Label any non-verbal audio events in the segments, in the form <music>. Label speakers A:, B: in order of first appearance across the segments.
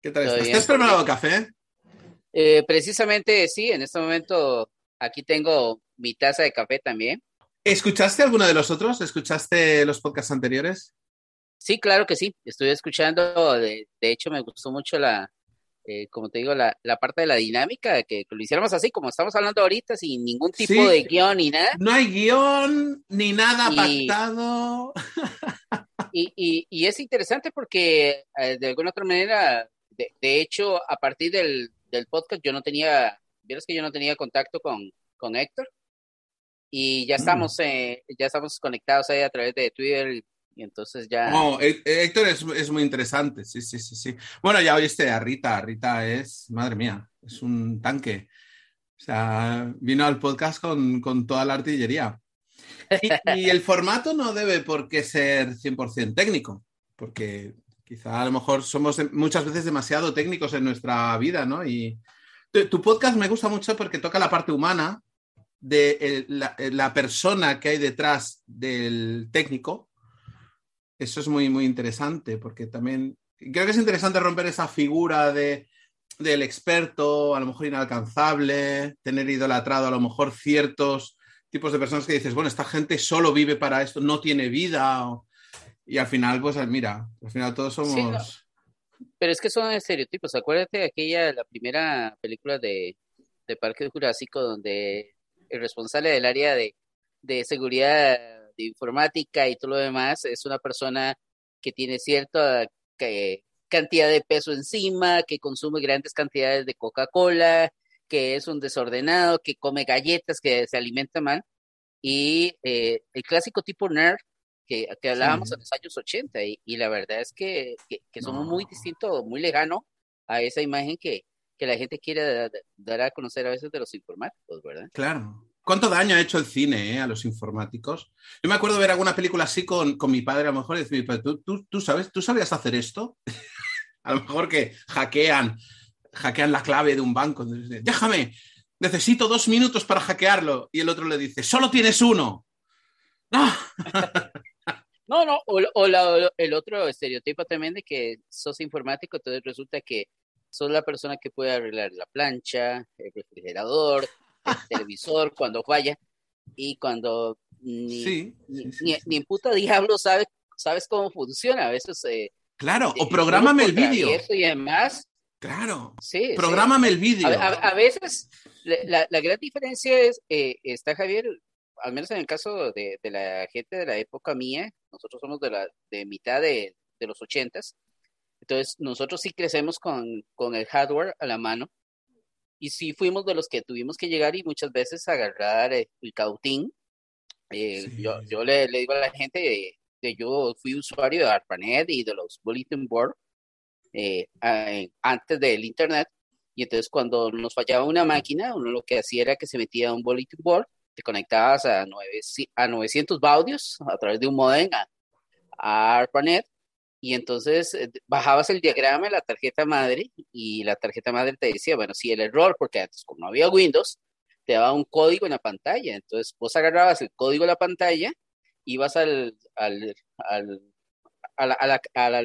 A: ¿Qué tal estás? ¿Te has preparado café?
B: Eh, precisamente sí, en este momento aquí tengo mi taza de café también.
A: ¿Escuchaste alguno de los otros? ¿Escuchaste los podcasts anteriores?
B: Sí, claro que sí. Estoy escuchando, de, hecho me gustó mucho la, eh, como te digo, la, parte de la dinámica, que, lo hiciéramos así, como estamos hablando ahorita, sin ningún tipo de guion ni nada.
A: No hay guion ni nada pactado. <laughs>
B: Y, y, es interesante porque eh, de alguna otra manera, de, hecho, a partir del, podcast yo no tenía, vieras que yo no tenía contacto con, con Héctor y ya mm. estamos, eh, ya estamos conectados ahí a través de Twitter y entonces ya...
A: No, Héctor es, es, muy interesante, sí, sí, sí, sí. Bueno, ya oíste a Rita, Rita es, madre mía, es un tanque. O sea, vino al podcast con, con toda la artillería. Y, el formato no debe por qué ser 100% técnico, porque quizá a lo mejor somos muchas veces demasiado técnicos en nuestra vida, ¿no? Y tu, podcast me gusta mucho porque toca la parte humana de la, persona que hay detrás del técnico. Eso es muy, muy interesante porque también creo que es interesante romper esa figura de, del experto, a lo mejor inalcanzable, tener idolatrado a lo mejor ciertos tipos de personas que dices, bueno, esta gente solo vive para esto, no tiene vida. Y al final, pues mira, al final todos somos...
B: Pero es que son estereotipos. Acuérdate de aquella, la primera película de, de Parque Jurásico, donde el responsable del área de, de seguridad de informática y todo lo demás es una persona que tiene cierta cantidad de peso encima, que consume grandes cantidades de Coca-Cola, que es un desordenado, que come galletas, que se alimenta mal, y eh, el clásico tipo nerd que, que hablábamos en los años 80, y, y la verdad es que, que, somos muy distintos, muy lejano a esa imagen que, que la gente quiere dar a conocer a veces de los informáticos, ¿verdad?
A: Claro. ¿Cuánto daño ha hecho el cine eh, a los informáticos? Yo me acuerdo ver alguna película así con, con mi padre, a lo mejor, y decir, ¿tú, tú, tú, sabes, ¿tú sabías hacer esto? <laughs> a lo mejor que hackean hackean la clave de un banco. Déjame, necesito dos minutos para hackearlo. Y el otro le dice, solo tienes uno. No. <laughs>
B: no, no, o, el otro estereotipo también de que sos informático, entonces resulta que sos la persona que puede arreglar la plancha, el refrigerador, el <laughs> televisor cuando falla y cuando ni, ni, en puta diablo sabes, sabes cómo funciona. A veces... Eh,
A: claro, o programame el vídeo.
B: Y además,
A: Claro. Sí. Prográmame el vídeo.
B: A, veces la, gran diferencia es, eh, está Javier, al menos en el caso de, la gente de la época mía, nosotros somos de la de mitad de, los ochentas, entonces nosotros sí crecemos con, el hardware a la mano y sí fuimos de los que tuvimos que llegar y muchas veces agarrar el, cautín. Eh, yo, yo le, digo a la gente que yo fui usuario de ARPANET y de los bulletin board eh, antes del Internet. Y entonces cuando nos fallaba una máquina, uno lo que hacía era que se metía a un bulletin board, te conectabas a, a 900 baudios a través de un modem a, ARPANET y entonces eh, bajabas el diagrama de la tarjeta madre y la tarjeta madre te decía, bueno, si el error, porque antes como no había Windows, te daba un código en la pantalla. Entonces vos agarrabas el código de la pantalla, ibas al, al,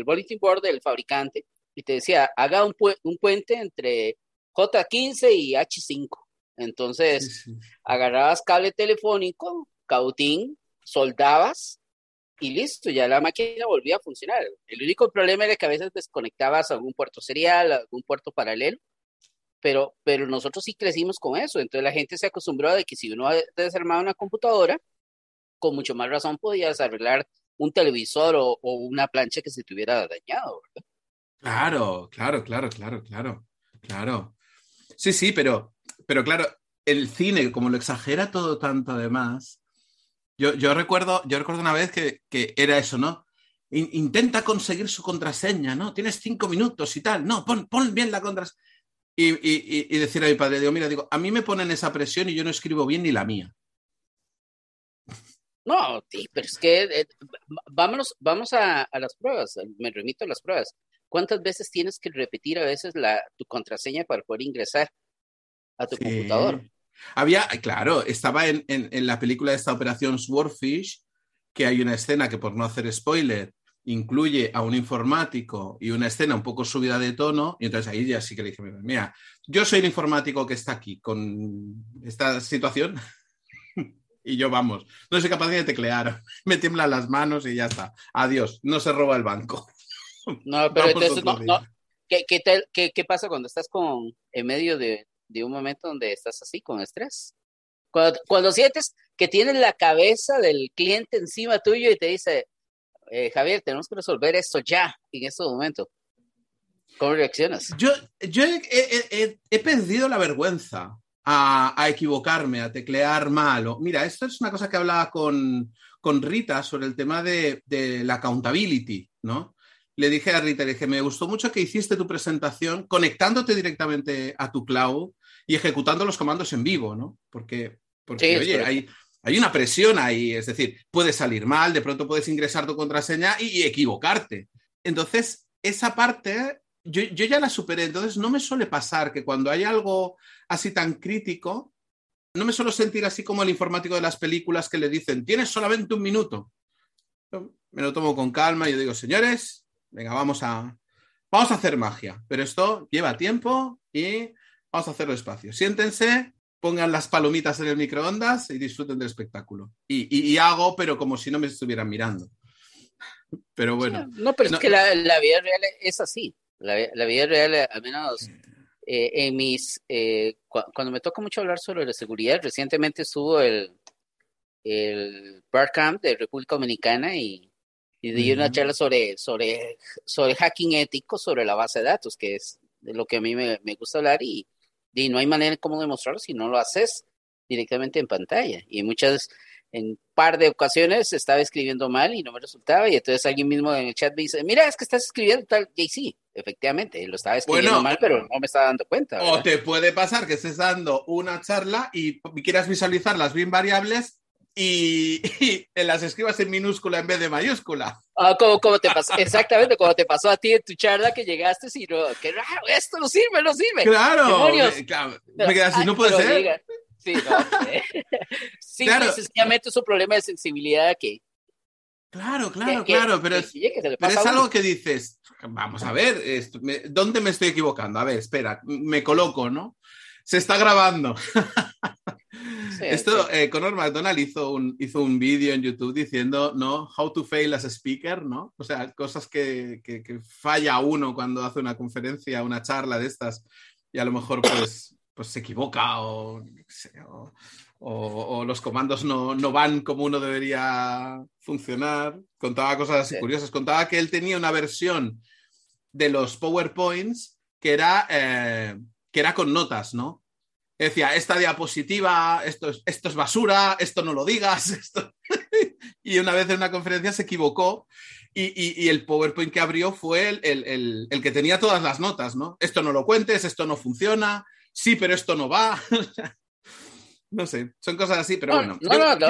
B: bulletin board del fabricante y te decía, haga un, un puente entre J15 y H5. Entonces, agarrabas cable telefónico, cautín, soldabas y listo, ya la máquina volvía a funcionar. El único problema era que a veces desconectabas algún puerto serial, algún puerto paralelo, pero, pero nosotros sí crecimos con eso. Entonces la gente se acostumbró a que si uno desarmaba una computadora, con mucho más razón podías arreglar un televisor o, o una plancha que se te hubiera dañado, ¿verdad?
A: Claro, claro, claro, claro, claro, claro. Sí, sí, pero, pero claro, el cine, como lo exagera todo tanto además, yo, yo recuerdo, yo recuerdo una vez que, era eso, ¿no? intenta conseguir su contraseña, ¿no? Tienes cinco minutos y tal, no, pon, bien la contraseña. Y, y, decir a mi padre, digo, mira, digo, a mí me ponen esa presión y yo no escribo bien ni la mía.
B: No, pero es que eh, vámonos, vamos a, a, las pruebas, me remito a las pruebas. ¿Cuántas veces tienes que repetir a veces la, tu contraseña para poder ingresar a tu computador?
A: Había, claro, estaba en, en, la película de esta operación Swordfish, que hay una escena que por no hacer spoiler, incluye a un informático y una escena un poco subida de tono, y entonces ahí ya sí que le dije, mira, yo soy el informático que está aquí con esta situación <laughs> y yo vamos, no soy capaz de teclear, <laughs> me tiemblan las manos y ya está, adiós, no se roba el banco.
B: No, <laughs> pero entonces no, ¿Qué, qué, qué, pasa cuando estás con, en medio de, de, un momento donde estás así, con estrés? Cuando, cuando sientes que tienes la cabeza del cliente encima tuyo y te dice, eh, Javier, tenemos que resolver esto ya, en este momento. ¿Cómo reaccionas?
A: Yo, yo he, perdido la vergüenza a, equivocarme, a teclear mal. Mira, esto es una cosa que hablaba con, con Rita sobre el tema de, de, la accountability, ¿no? Le dije a Rita, le dije, me gustó mucho que hiciste tu presentación conectándote directamente a tu cloud y ejecutando los comandos en vivo, ¿no? Porque, porque oye, hay, hay una presión ahí, es decir, puedes salir mal, de pronto puedes ingresar tu contraseña y, equivocarte. Entonces, esa parte yo, ya la superé, entonces no me suele pasar que cuando hay algo así tan crítico, no me suelo sentir así como el informático de las películas que le dicen, tienes solamente un minuto. me lo tomo con calma y yo digo, señores, venga, vamos a, vamos a hacer magia, pero esto lleva tiempo y vamos a hacerlo despacio. Siéntense, pongan las palomitas en el microondas y disfruten del espectáculo. Y, hago, pero como si no me estuvieran mirando. <laughs> Pero bueno.
B: No, pero es que la, vida real es así. La, vida real, al menos eh, en mis. Eh, cuando me toca mucho hablar sobre la seguridad, recientemente estuvo el, el Camp de República Dominicana y, y di una charla sobre, sobre, sobre hacking ético, sobre la base de datos, que es de lo que a mí me, me gusta hablar. Y, y no hay manera cómo demostrarlo si no lo haces directamente en pantalla. Y muchas, en par de ocasiones estaba escribiendo mal y no me resultaba. Y entonces alguien mismo en el chat me dice, mira, es que estás escribiendo tal. Y sí, efectivamente, lo estaba escribiendo mal, pero no me estaba dando cuenta.
A: O te puede pasar que estés dando una charla y quieras visualizar las bien variables y, en las escribas en minúscula en vez de mayúscula.
B: Ah, como, te pasó, exactamente, como te pasó a ti en tu charla que llegaste y no, qué raro, esto no sirve, no sirve.
A: Claro, me, claro, me quedas así, no puede ser.
B: Sí, no, <laughs> sí, claro. sencillamente es un problema de sensibilidad que...
A: Claro, claro, claro, pero, es, pero es algo que dices, vamos a ver, ¿dónde me estoy equivocando? A ver, espera, me coloco, ¿no? Se está grabando. <laughs> Esto, eh, Conor McDonald hizo un, hizo un vídeo en YouTube diciendo, ¿no? How to fail as a speaker, ¿no? O sea, cosas que, que, falla uno cuando hace una conferencia, una charla de estas, y a lo mejor pues, pues se equivoca o, o, los comandos no, no, van como uno debería funcionar. Contaba cosas así curiosas. Contaba que él tenía una versión de los PowerPoints que era, eh, que era con notas, ¿no? Decía, esta diapositiva, esto es, esto es basura, esto no lo digas. <laughs> Esto... y una vez en una conferencia se equivocó y, el PowerPoint que abrió fue el, el, que tenía todas las notas, ¿no? Esto no lo cuentes, esto no funciona, sí, pero esto no va. <laughs> no sé, son cosas así, pero bueno. No, no,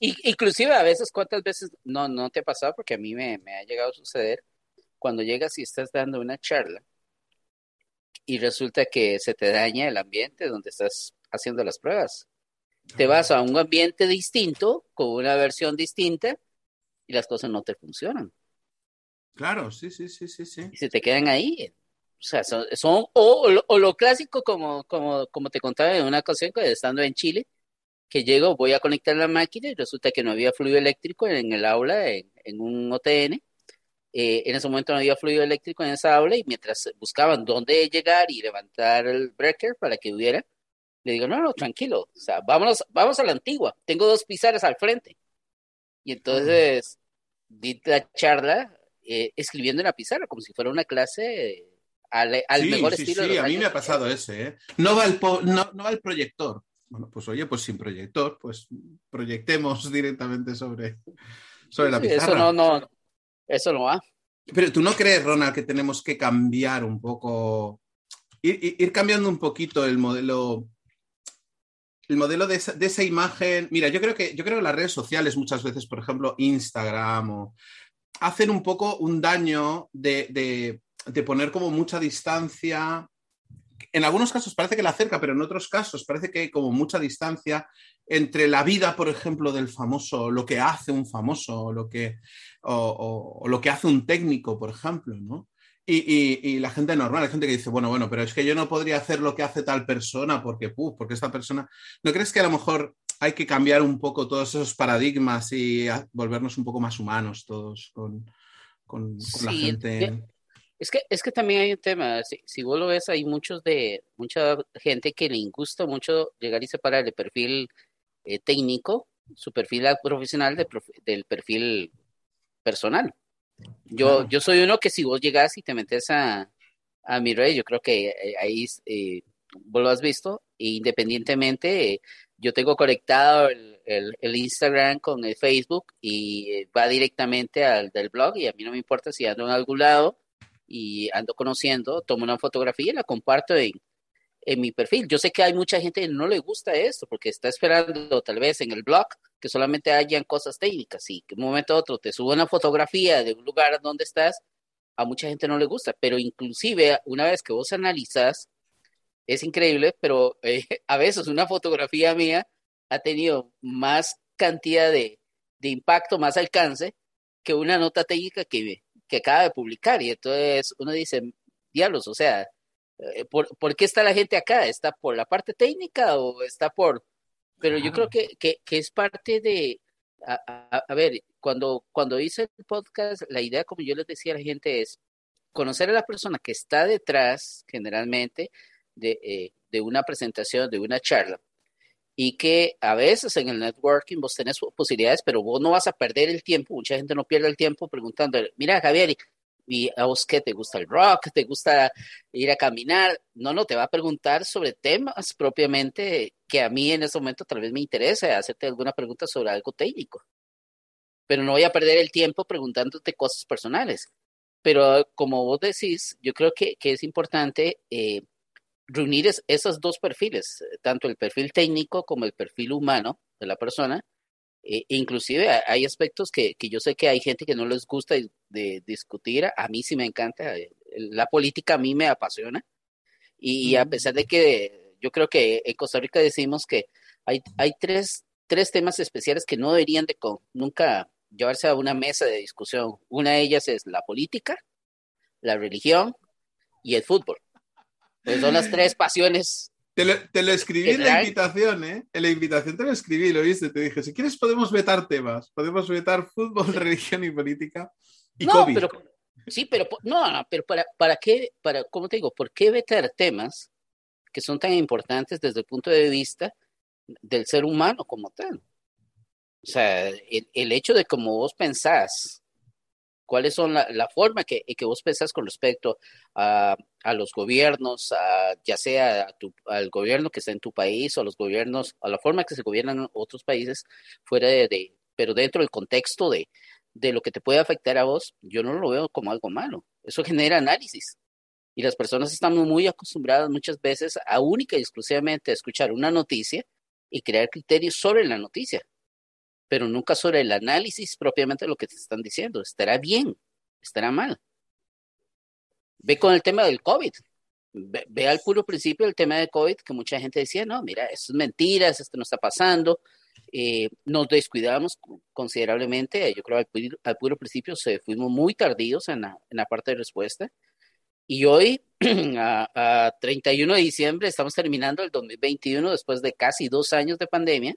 B: Inclusive a veces, ¿cuántas veces no, no te ha pasado? Porque a mí me, me ha llegado a suceder cuando llegas y estás dando una charla y resulta que se te daña el ambiente donde estás haciendo las pruebas. Te vas a un ambiente distinto, con una versión distinta, y las cosas no te funcionan.
A: Claro, sí, sí, sí, sí, sí.
B: Y se te quedan ahí. O sea, son, o, lo clásico, como, como, como te contaba en una ocasión, estando en Chile, que llego, voy a conectar la máquina y resulta que no había fluido eléctrico en el aula, en, en un OTN, eh, en ese momento no había fluido eléctrico en esa aula y mientras buscaban dónde llegar y levantar el breaker para que hubiera, le digo, no, no, tranquilo, o sea, vámonos, vamos a la antigua, tengo dos pizarras al frente. Y entonces di la charla eh, escribiendo en la pizarra, como si fuera una clase al, al mejor
A: sí,
B: estilo.
A: Sí, a mí me ha pasado ese, ¿eh? No va, el no, no va el proyector. Bueno, pues oye, pues sin proyector, pues proyectemos <laughs> directamente sobre, sobre la pizarra.
B: Eso no, no, eso no va.
A: Pero tú no crees, Ronald, que tenemos que cambiar un poco, ir, cambiando un poquito el modelo, el modelo de esa, imagen. Mira, yo creo que yo creo que las redes sociales muchas veces, por ejemplo, Instagram, o, hacen un poco un daño de, de poner como mucha distancia. En algunos casos parece que la acerca, pero en otros casos parece que hay como mucha distancia entre la vida, por ejemplo, del famoso, lo que hace un famoso, lo que, o, lo que hace un técnico, por ejemplo, ¿no? Y, la gente normal, hay gente que dice, bueno, bueno, pero es que yo no podría hacer lo que hace tal persona porque, puf, porque esta persona. ¿No crees que a lo mejor hay que cambiar un poco todos esos paradigmas y volvernos un poco más humanos todos con, la gente?
B: Es que, es que también hay un tema, si, vos lo ves, hay muchos de, mucha gente que le gusta mucho llegar y separar el perfil eh, técnico, su perfil profesional del perfil personal. Yo, yo soy uno que si vos llegas y te metes a, a mi rey, yo creo que eh, ahí eh, vos lo has visto, e independientemente, yo tengo conectado el, el, Instagram con el Facebook y va directamente al del blog y a mí no me importa si ando en algún lado y ando conociendo, tomo una fotografía y la comparto en, en mi perfil. Yo sé que hay mucha gente que no le gusta esto porque está esperando tal vez en el blog que solamente hayan cosas técnicas y que un momento u otro te subo una fotografía de un lugar donde estás, a mucha gente no le gusta, pero inclusive una vez que vos analizas, es increíble, pero eh, <laughs> a veces una fotografía mía ha tenido más cantidad de, de impacto, más alcance que una nota técnica que, que acaba de publicar. Y entonces uno dice, diablos, o sea, ¿por, ¿por, qué está la gente acá? ¿Está por la parte técnica o está por...? Pero yo creo que, que, que es parte de... A, a, ver, cuando, cuando hice el podcast, la idea, como yo les decía a la gente, es conocer a la persona que está detrás, generalmente, de, eh, de una presentación, de una charla y que a veces en el networking vos tenés posibilidades, pero vos no vas a perder el tiempo, mucha gente no pierde el tiempo preguntando, mira Javier, ¿y a vos qué te gusta el rock? ¿Te gusta ir a caminar? No, no, te va a preguntar sobre temas propiamente que a mí en ese momento tal vez me interese hacerte alguna pregunta sobre algo técnico. Pero no voy a perder el tiempo preguntándote cosas personales. Pero como vos decís, yo creo que, que es importante eh, reunir esos dos perfiles, tanto el perfil técnico como el perfil humano de la persona. E inclusive hay aspectos que, que, yo sé que hay gente que no les gusta de, discutir, a mí sí me encanta, eh, la política a mí me apasiona y, a pesar de que yo creo que en Costa Rica decimos que hay, hay tres, tres temas especiales que no deberían de nunca llevarse a una mesa de discusión. Una de ellas es la política, la religión y el fútbol. Pues son las tres <laughs> pasiones.
A: Te lo, escribí en la invitación, ¿eh? En la invitación te lo escribí, lo viste, te dije, si quieres podemos vetar temas, podemos vetar fútbol, <laughs> religión y política y
B: no, Pero, sí, pero no, no, pero para, para qué, para, ¿cómo te digo? ¿Por qué vetar temas que son tan importantes desde el punto de vista del ser humano como tal? O sea, el, el hecho de cómo vos pensás cuáles son la, la forma que, que, vos pensás con respecto a, a los gobiernos, a, ya sea al gobierno que está en tu país o a los gobiernos, a la forma que se gobiernan otros países fuera de, de pero dentro del contexto de, de lo que te puede afectar a vos, yo no lo veo como algo malo. Eso genera análisis. Y las personas están muy acostumbradas muchas veces a única y exclusivamente a escuchar una noticia y crear criterios sobre la noticia pero nunca sobre el análisis propiamente de lo que te están diciendo. ¿Estará bien? ¿Estará mal? Ve con el tema del COVID. Ve, al puro principio el tema del COVID, que mucha gente decía, no, mira, eso es mentiras, esto no está pasando. Eh, nos descuidamos considerablemente, yo creo al, al puro principio se fuimos muy tardíos en la, en la parte de respuesta. Y hoy, <clears throat> a, a 31 de diciembre, estamos terminando el 2021 después de casi dos años de pandemia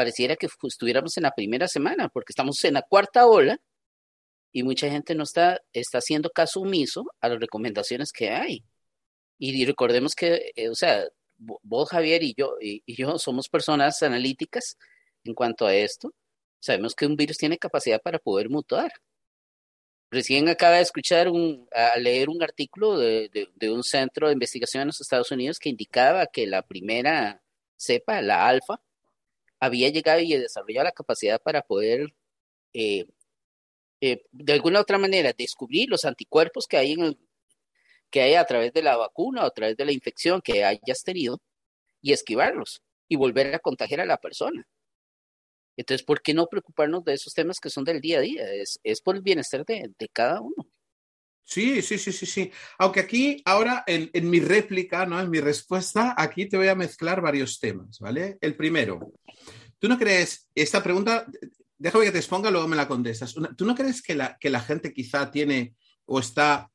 B: pareciera que estuviéramos en la primera semana, porque estamos en la cuarta ola y mucha gente no está, está haciendo caso omiso a las recomendaciones que hay. Y, recordemos que, eh, o sea, vos, Javier, y yo, y, yo somos personas analíticas en cuanto a esto. Sabemos que un virus tiene capacidad para poder mutar. Recién acaba de escuchar un, a leer un artículo de, de, de, un centro de investigación en los Estados Unidos que indicaba que la primera cepa, la alfa, había llegado y desarrollado la capacidad para poder, eh, eh, de alguna otra manera, descubrir los anticuerpos que hay, en el, que hay a través de la vacuna o a través de la infección que hayas tenido y esquivarlos y volver a contagiar a la persona. Entonces, ¿por qué no preocuparnos de esos temas que son del día a día? Es, es por el bienestar de, de cada uno.
A: Sí, sí, sí, sí, sí. Aunque aquí, ahora, en, en, mi réplica, ¿no? En mi respuesta, aquí te voy a mezclar varios temas, ¿vale? El primero, ¿tú no crees, esta pregunta, déjame que te exponga, luego me la contestas. ¿Tú no crees que la, que la gente quizá tiene o está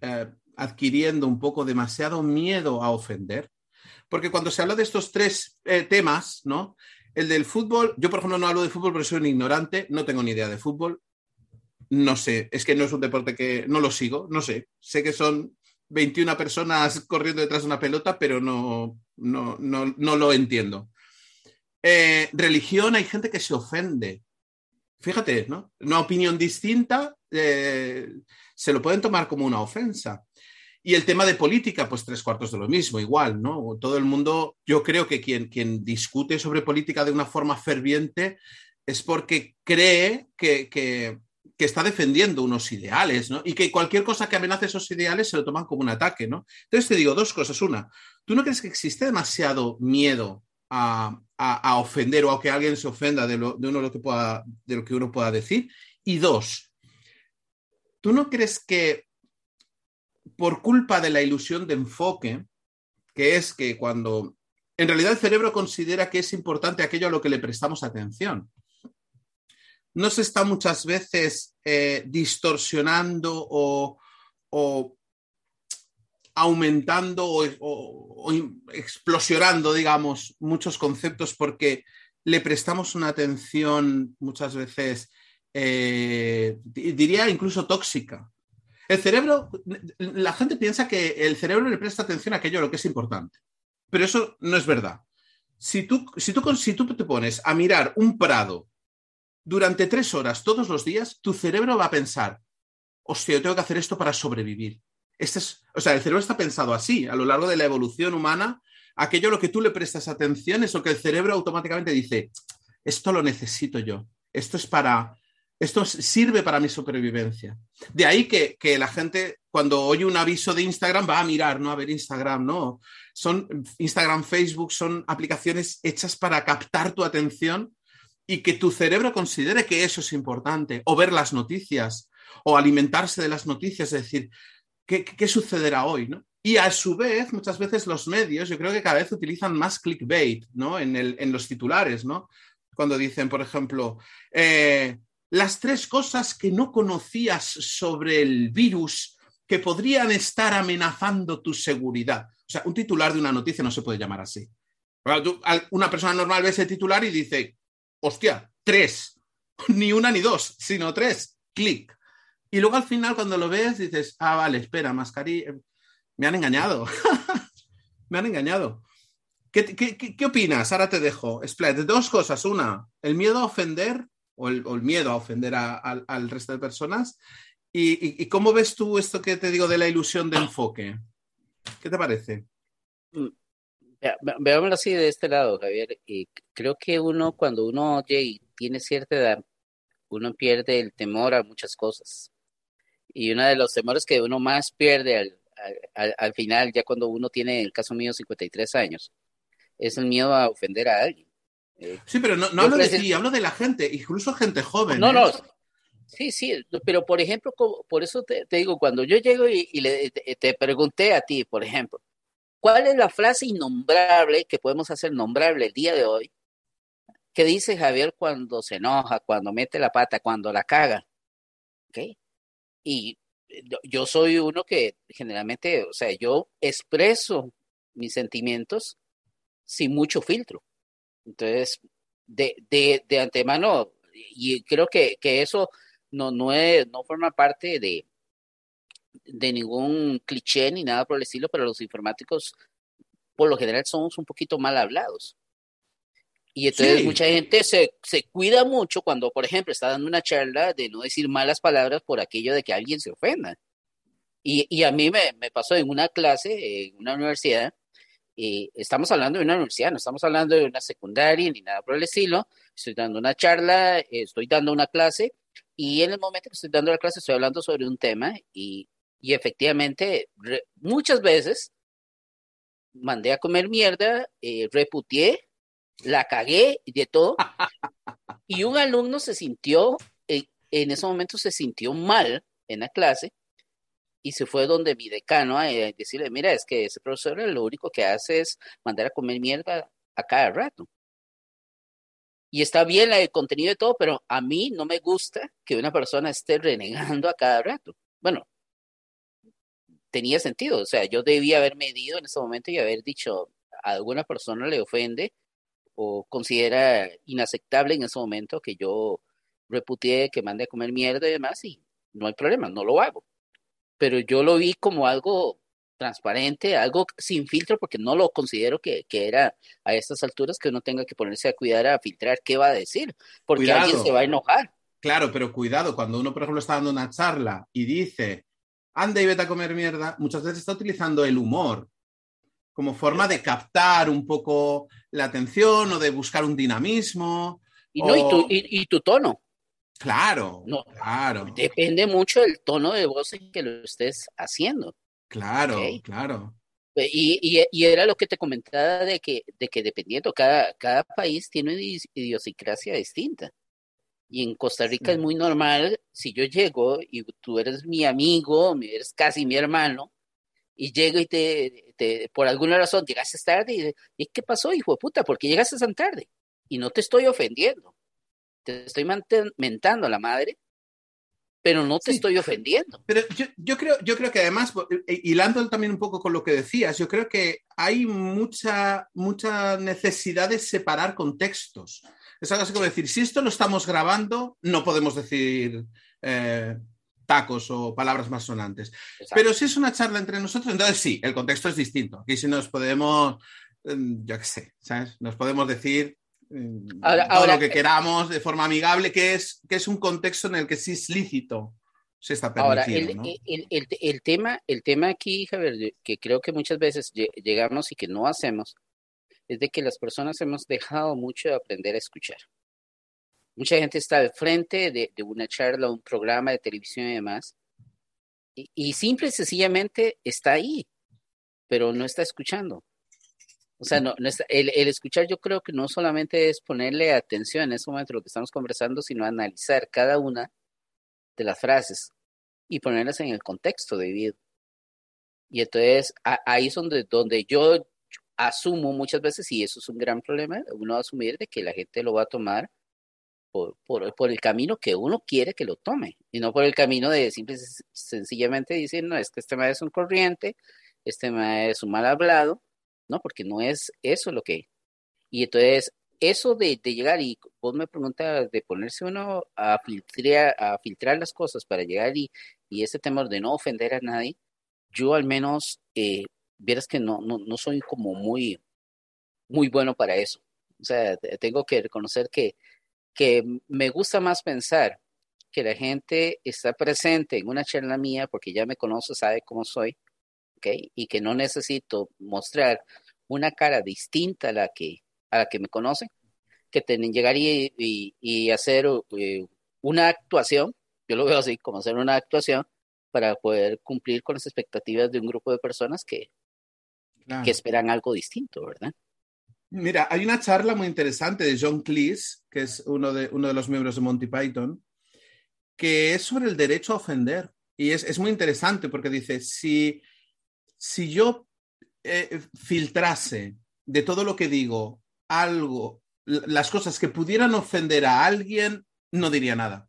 A: eh, adquiriendo un poco demasiado miedo a ofender? Porque cuando se habla de estos tres eh, temas, ¿no? El del fútbol, yo por ejemplo no hablo de fútbol porque soy un ignorante, no tengo ni idea de fútbol, no sé, es que no es un deporte que no lo sigo, no sé. Sé que son 21 personas corriendo detrás de una pelota, pero no, no, no, lo entiendo. Eh, religión, hay gente que se ofende. Fíjate, ¿no? Una opinión distinta eh, se lo pueden tomar como una ofensa. Y el tema de política, pues tres cuartos de lo mismo, igual, ¿no? Todo el mundo, yo creo que quien, quien discute sobre política de una forma ferviente es porque cree que está defendiendo unos ideales, ¿no? Y que cualquier cosa que amenace esos ideales se lo toman como un ataque, ¿no? Entonces te digo dos cosas. Una, ¿tú no crees que existe demasiado miedo a, ofender o a que alguien se ofenda de lo, de uno lo que pueda, de lo que uno pueda decir? Y dos, ¿tú no crees que por culpa de la ilusión de enfoque, que es que cuando en realidad el cerebro considera que es importante aquello a lo que le prestamos atención, no se está muchas veces eh, distorsionando o, aumentando o, explosionando, digamos, muchos conceptos porque le prestamos una atención muchas veces, eh, diría incluso tóxica. El cerebro, la gente piensa que el cerebro le presta atención a aquello lo que es importante, pero eso no es verdad. Si tú, si tú, si tú te pones a mirar un prado durante tres horas todos los días, tu cerebro va a pensar, hostia, yo tengo que hacer esto para sobrevivir. Este es, o sea, el cerebro está pensado así, a lo largo de la evolución humana, aquello a lo que tú le prestas atención es lo que el cerebro automáticamente dice, esto lo necesito yo, esto es para, esto sirve para mi supervivencia. De ahí que, que, la gente, cuando oye un aviso de Instagram, va a mirar, ¿no? A ver Instagram, ¿no? Son Instagram, Facebook, son aplicaciones hechas para captar tu atención y que tu cerebro considere que eso es importante, o ver las noticias, o alimentarse de las noticias, es decir, ¿qué, sucederá hoy? ¿no? Y a su vez, muchas veces los medios, yo creo que cada vez utilizan más clickbait ¿no? en, el, en los titulares, ¿no? Cuando dicen, por ejemplo, eh, las tres cosas que no conocías sobre el virus que podrían estar amenazando tu seguridad. O sea, un titular de una noticia no se puede llamar así. Una persona normal ve ese titular y dice, hostia, tres, <laughs> ni una ni dos, sino tres, clic. Y luego al final cuando lo ves dices, ah, vale, espera, mascarilla, me han engañado, <laughs> me han engañado. ¿Qué, opinas? Ahora te dejo. Split. Dos cosas. Una, el miedo a ofender o el, miedo a ofender al resto de personas. Y, y, cómo ves tú esto que te digo de la ilusión de enfoque? ¿Qué te parece?
B: Veámoslo así de este lado, Javier. Y creo que uno, cuando uno oye y tiene cierta edad, uno pierde el temor a muchas cosas. Y uno de los temores que uno más pierde al, al, al final, ya cuando uno tiene, en el caso mío, 53 años, es el miedo a ofender a alguien.
A: Eh, sí, pero no, no hablo de ti, hablo de la gente, incluso gente joven.
B: No, ¿eh? no. Sí, sí, pero por ejemplo, por eso te, digo, cuando yo llego y, le, te pregunté a ti, por ejemplo, ¿Cuál es la frase innombrable que podemos hacer nombrable el día de hoy? ¿Qué dice Javier cuando se enoja, cuando mete la pata, cuando la caga? ¿Okay? Y yo soy uno que generalmente, o sea, yo expreso mis sentimientos sin mucho filtro. Entonces, de, de, de antemano, y creo que, que eso no, no, es, no forma parte de, de ningún cliché ni nada por el estilo, pero los informáticos por lo general somos un poquito mal hablados. Y entonces mucha gente se, se, cuida mucho cuando, por ejemplo, está dando una charla de no decir malas palabras por aquello de que alguien se ofenda. Y, y a mí me, me, pasó en una clase, en una universidad, y estamos hablando de una universidad, no estamos hablando de una secundaria ni nada por el estilo. Estoy dando una charla, estoy dando una clase, y en el momento que estoy dando la clase estoy hablando sobre un tema, y y efectivamente, muchas veces mandé a comer mierda, eh, reputié, la cagué y de todo. <laughs> y un alumno se sintió, eh, en ese momento se sintió mal en la clase y se fue donde mi decano a decirle, mira, es que ese profesor lo único que hace es mandar a comer mierda a cada rato. Y está bien el contenido de todo, pero a mí no me gusta que una persona esté renegando a cada rato. Bueno, tenía sentido, o sea, yo debía haber medido en ese momento y haber dicho, a alguna persona le ofende o considera inaceptable en ese momento que yo reputié que mande a comer mierda y demás, y no hay problema, no lo hago. Pero yo lo vi como algo transparente, algo sin filtro, porque no lo considero que, era a estas alturas que uno tenga que ponerse a cuidar, a filtrar qué va a decir, porque alguien se va a enojar.
A: Claro, pero cuidado, cuando uno, por ejemplo, está dando una charla y dice, anda y vete a comer mierda, muchas veces está utilizando el humor como forma de captar un poco la atención o de buscar un dinamismo.
B: Y, no, y, tu, y, tu tono.
A: Claro, no, claro.
B: Depende mucho del tono de voz en que lo estés haciendo.
A: Claro, claro.
B: Y, y, era lo que te comentaba de que, de que dependiendo, cada, cada país tiene una idiosincrasia distinta. Y en Costa Rica es muy normal, si yo llego y tú eres mi amigo, eres casi mi hermano, y llego y te, te por alguna razón llegaste tarde y, y ¿qué pasó, hijo de puta? ¿Por qué llegaste tan tarde? Y no te estoy ofendiendo, te estoy mentando a la madre, pero no te estoy ofendiendo.
A: Pero yo, yo, creo, yo creo que además, eh, hilando también un poco con lo que decías, yo creo que hay mucha, mucha necesidad de separar contextos. Es algo así como decir, si esto lo estamos grabando, no podemos decir eh, tacos o palabras más sonantes. Pero si es una charla entre nosotros, entonces sí, el contexto es distinto. Aquí sí nos podemos, em, yo qué sé, ¿sabes? Nos podemos decir todo lo que queramos de forma amigable, que es, que es un contexto en el que sí es lícito. Se está
B: ahora, el, el, tema, el tema aquí, Javier, que creo que muchas veces llegamos y que no hacemos, es de que las personas hemos dejado mucho de aprender a escuchar. Mucha gente está al frente de, una charla, un programa de televisión y demás, y, y simple y sencillamente está ahí, pero no está escuchando. O sea, no, el, escuchar yo creo que no solamente es ponerle atención en ese momento a lo que estamos conversando, sino analizar cada una de las frases y ponerlas en el contexto debido. Y entonces ahí es donde, donde yo asumo muchas veces, y eso es un gran problema, uno asumir de que la gente lo va a tomar por, por, por, el camino que uno quiere que lo tome, y no por el camino de simple sencillamente decir, no, es que este maestro es un corriente, este maestro es un mal hablado, ¿no? Porque no es eso lo que... Y entonces, eso de, llegar y vos me preguntas de ponerse uno a filtrar, a filtrar las cosas para llegar y, y ese temor de no ofender a nadie, yo al menos, eh, vieras que no, no, no soy como muy, muy bueno para eso. O sea, tengo que reconocer que, que me gusta más pensar que la gente está presente en una charla mía porque ya me conoce, sabe cómo soy, y que no necesito mostrar una cara distinta a la que, a la que me conocen, que tienen llegar y, y, hacer eh, una actuación, yo lo veo así, como hacer una actuación para poder cumplir con las expectativas de un grupo de personas que, que esperan algo distinto, ¿verdad?
A: Mira, hay una charla muy interesante de John Cleese, que es uno de, uno de los miembros de Monty Python, que es sobre el derecho a ofender. Y es, es muy interesante porque dice, si, si yo eh, filtrase de todo lo que digo algo, las cosas que pudieran ofender a alguien, no diría nada.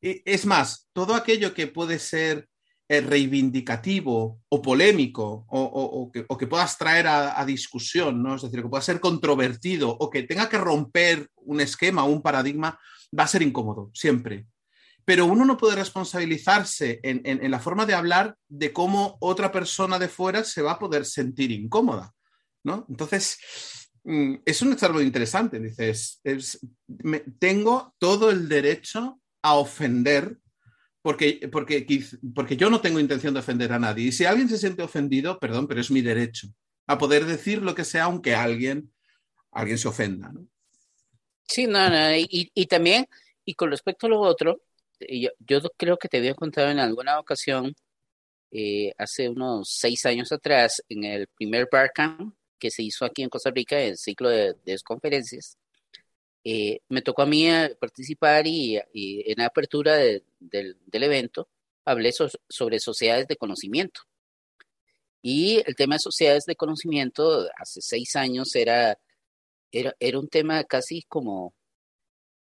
A: Es más, todo aquello que puede ser reivindicativo o polémico o, que, puedas traer a, discusión, ¿no? Es decir, que pueda ser controvertido o que tenga que romper un esquema o un paradigma, va a ser incómodo, siempre pero uno no puede responsabilizarse en, la forma de hablar de cómo otra persona de fuera se va a poder sentir incómoda, ¿no? Entonces, mm, es un algo interesante, dices, tengo todo el derecho a ofender porque, porque, porque yo no tengo intención de ofender a nadie. Y si alguien se siente ofendido, perdón, pero es mi derecho a poder decir lo que sea, aunque alguien, alguien se ofenda. ¿no?
B: Sí, no, no, y, y también, y con respecto a lo otro, yo, creo que te había contado en alguna ocasión, eh, hace unos seis años atrás, en el primer Barcamp que se hizo aquí en Costa Rica, el ciclo de, de conferencias, eh, me tocó a mí participar y, en la apertura del, evento hablé sobre sociedades de conocimiento. Y el tema de sociedades de conocimiento hace seis años era, era, un tema casi como,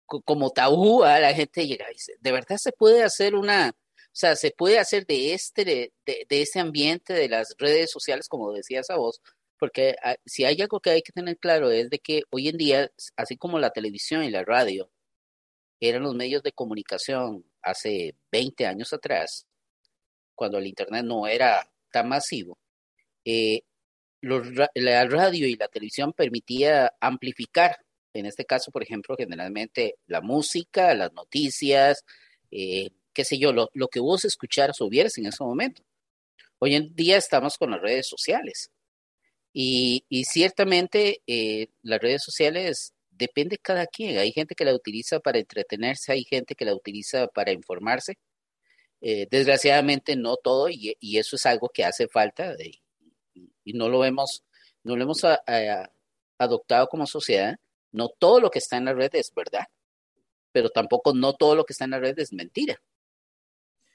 B: como tabú. a La gente llega y dice, ¿de verdad se puede hacer una, o sea, se puede hacer de este, de, de, este ambiente de las redes sociales, como decías a vos, porque ah, si hay algo que hay que tener claro es de que hoy en día, así como la televisión y la radio eran los medios de comunicación hace 20 años atrás, cuando el Internet no era tan masivo, eh, la radio y la televisión permitía amplificar, en este caso, por ejemplo, generalmente la música, las noticias, eh, qué sé yo, lo, que vos escucharas o vieras en ese momento. Hoy en día estamos con las redes sociales y, ciertamente eh, las redes sociales depende cada quien. Hay gente que la utiliza para entretenerse, hay gente que la utiliza para informarse. Eh, desgraciadamente no todo y, eso es algo que hace falta y, no lo hemos, no lo hemos adoptado como sociedad. No todo lo que está en la red es verdad, pero tampoco no todo lo que está en la red es mentira.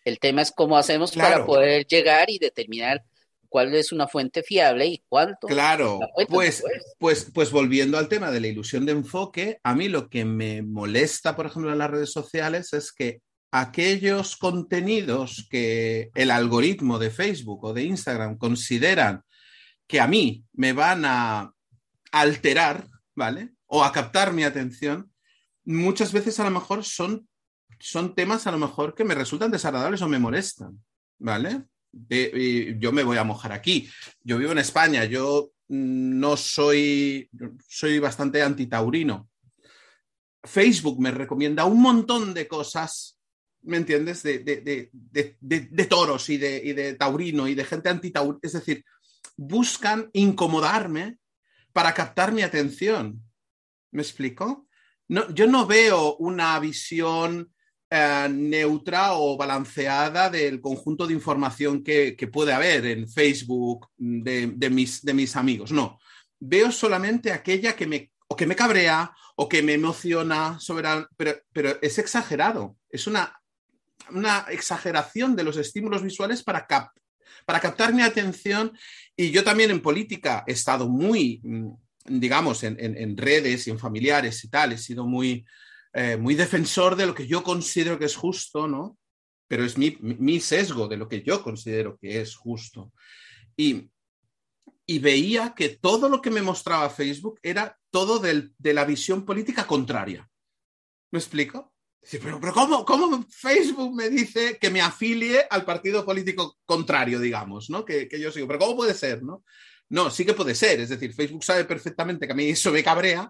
B: El tema es cómo hacemos para poder llegar y determinar cuál es una fuente fiable y cuánto.
A: Claro, pues, pues, pues volviendo al tema de la ilusión de enfoque, a mí lo que me molesta, por ejemplo, en las redes sociales es que aquellos contenidos que el algoritmo de Facebook o de Instagram consideran que a mí me van a alterar, ¿vale? O a captar mi atención, muchas veces a lo mejor son, son temas a lo mejor que me resultan desagradables o me molestan, ¿vale? Yo me voy a mojar aquí. Yo vivo en España, yo no soy, soy bastante antitaurino. Facebook me recomienda un montón de cosas, ¿me entiendes? De, de, toros y, y de, taurino y de gente antitaurino. Es decir, buscan incomodarme para captar mi atención. ¿Me explico? No, yo no veo una visión eh, neutra o balanceada del conjunto de información que, puede haber en Facebook de, mis, de mis amigos. No, veo solamente aquella que me, o que me cabrea o que me emociona, sobre, pero, pero es exagerado. Es una, una exageración de los estímulos visuales para, para captar mi atención. Y yo también en política he estado muy, mm, digamos, en, en redes y en familiares y tal, he sido muy eh, muy defensor de lo que yo considero que es justo, ¿no? Pero es mi, sesgo de lo que yo considero que es justo. Y, veía que todo lo que me mostraba Facebook era todo de la visión política contraria. ¿Me explico? pero, pero ¿cómo, ¿cómo, Facebook me dice que me afilie al partido político contrario, digamos, ¿no? Que, que, yo sigo. Pero ¿cómo puede ser, no? No, sí que puede ser. Es decir, Facebook sabe perfectamente que a mí eso me cabrea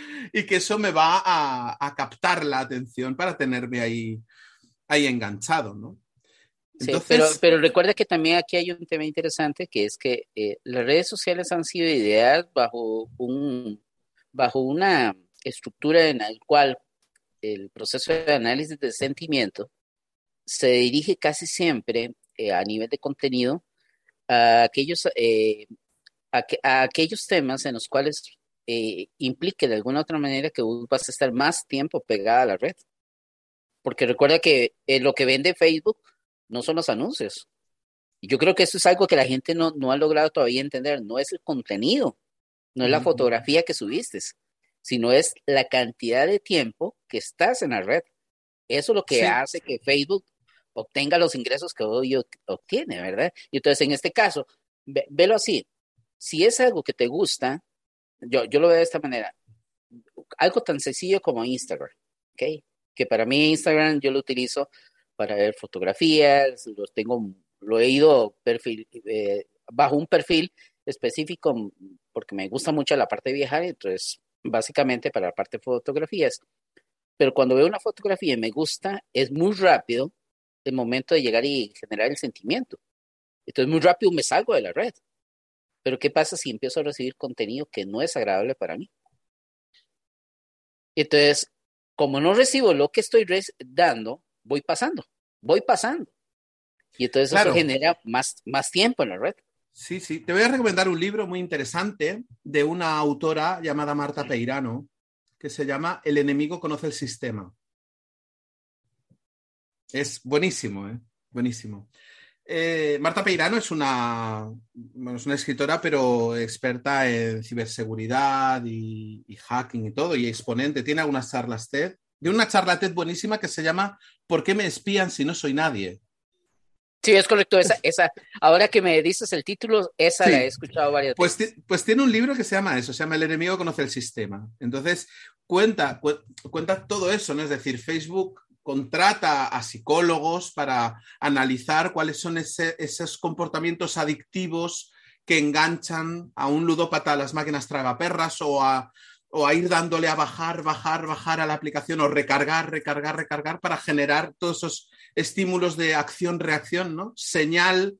A: <laughs> y que eso me va a, captar la atención para tenerme ahí, ahí enganchado, ¿no?
B: Sí, pero, pero recuerda que también aquí hay un tema interesante que es que eh, las redes sociales han sido ideadas bajo, un, bajo una estructura en la cual el proceso de análisis de sentimiento se dirige casi siempre eh, a nivel de contenido a aquellos, eh, a, aquellos temas en los cuales eh, implique de alguna otra manera que vos vas a estar más tiempo pegada a la red. Porque recuerda que eh, lo que vende Facebook no son los anuncios. Y yo creo que eso es algo que la gente no, no ha logrado todavía entender. No es el contenido, no es la fotografía que subiste, sino es la cantidad de tiempo que estás en la red. Eso es lo que hace que Facebook obtenga los ingresos que hoy obtiene, ¿verdad? Y entonces, en este caso, velo así. Si es algo que te gusta, yo, yo lo veo de esta manera. Algo tan sencillo como Instagram, ¿ok? Que para mí Instagram yo lo utilizo para ver fotografías, los tengo, lo he ido perfil, eh, bajo un perfil específico porque me gusta mucho la parte de viajar, entonces básicamente para la parte fotografías. Pero cuando veo una fotografía y me gusta, es muy rápido el momento de llegar y generar el sentimiento. Entonces muy rápido me salgo de la red. Pero ¿qué pasa si empiezo a recibir contenido que no es agradable para mí? Entonces, como no recibo lo que estoy dando, voy pasando, voy pasando. Y entonces eso genera más, más tiempo en la red.
A: Sí, sí. Te voy a recomendar un libro muy interesante de una autora llamada Marta Peirano, que se llama El enemigo conoce el sistema. Es buenísimo, ¿eh? Buenísimo. Eh, Marta Peirano es una, es una escritora, pero experta en ciberseguridad y, hacking y todo, y exponente. Tiene algunas charlas TED. De una charla TED buenísima que se llama ¿Por qué me espían si no soy nadie?
B: Sí, es correcto. Esa, esa, ahora que me dices el título, esa la he escuchado varias
A: pues veces. Pues tiene un libro que se llama eso, se llama El enemigo conoce el sistema. Entonces, cuenta, cuenta todo eso, ¿no? Es decir, Facebook contrata a psicólogos para analizar cuáles son esos comportamientos adictivos que enganchan a un ludópata a las máquinas tragaperras o a, ir dándole a bajar, bajar, bajar a la aplicación o recargar, recargar, recargar para generar todos esos estímulos de acción-reacción, ¿no? Señal,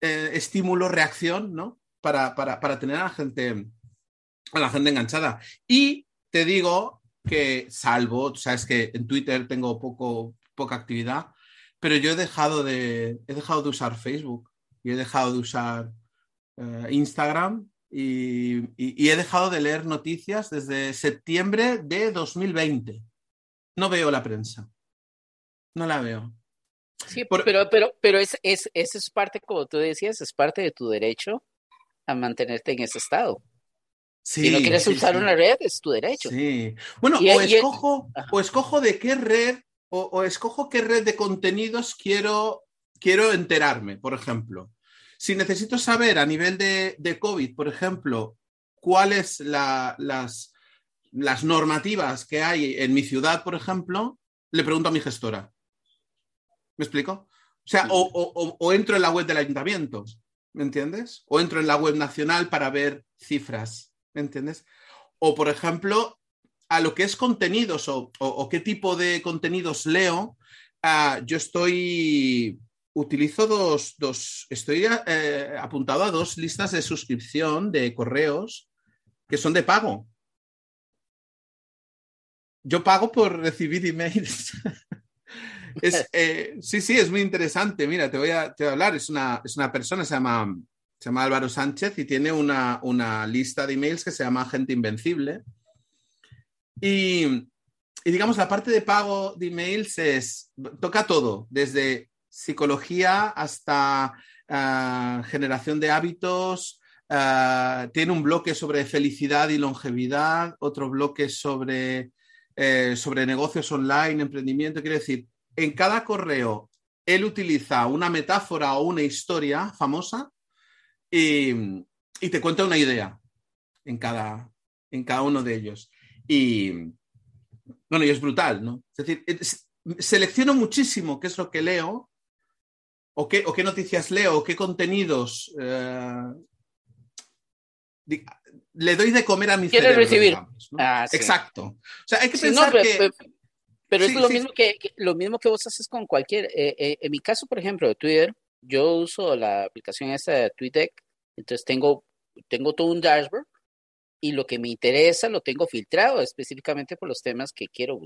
A: eh, estímulo, reacción, ¿no? Para, para, tener a la gente a la gente enganchada. Y te digo que, salvo, sabes que en Twitter tengo poco, poca actividad, pero yo he dejado de, he dejado de usar Facebook y he dejado de usar eh, Instagram y, he dejado de leer noticias desde septiembre de 2020. No veo la prensa. No la veo.
B: Sí, pero, pero, pero es, es, es parte, como tú decías, es parte de tu derecho a mantenerte en ese estado. Si no quieres usar una red, es tu derecho.
A: Sí. Bueno, o, escojo, o escojo de qué red, o, escojo qué red de contenidos quiero, quiero enterarme, por ejemplo. Si necesito saber a nivel de, de COVID, por ejemplo, cuáles las, las normativas que hay en mi ciudad, por ejemplo, le pregunto a mi gestora. ¿Me explico? O sea, o, entro en la web del ayuntamiento, ¿me entiendes? O entro en la web nacional para ver cifras, ¿me entiendes? O, por ejemplo, a lo que es contenidos o, qué tipo de contenidos leo, ah, yo estoy, utilizo dos, dos estoy eh, apuntado a dos listas de suscripción de correos que son de pago. Yo pago por recibir emails. <laughs> <laughs> Eh, sí, sí, es muy interesante. Mira, te voy a, hablar. Es una, es una persona, se llama, se llama Álvaro Sánchez y tiene una, lista de emails que se llama Gente Invencible. Y, digamos, la parte de pago de emails es, toca todo, desde psicología hasta ah, generación de hábitos. Ah, tiene un bloque sobre felicidad y longevidad, otro bloque sobre, eh, sobre negocios online, emprendimiento. Quiero decir, en cada correo él utiliza una metáfora o una historia famosa y, te cuenta una idea en cada, en cada uno de ellos. Y bueno, y es brutal, ¿no? Es decir, selecciono muchísimo qué es lo que leo o qué, o qué noticias leo o qué contenidos eh, le doy de comer a mi cerebro.
B: recibir.
A: Ah, Exacto. O sea, hay que pensar que...
B: Pero es lo, mismo que, lo mismo que vos haces con cualquier. Eh, eh, en mi caso, por ejemplo, de Twitter, yo uso la aplicación esta de TweetDeck, entonces tengo, tengo todo un dashboard y lo que me interesa lo tengo filtrado específicamente por los temas que quiero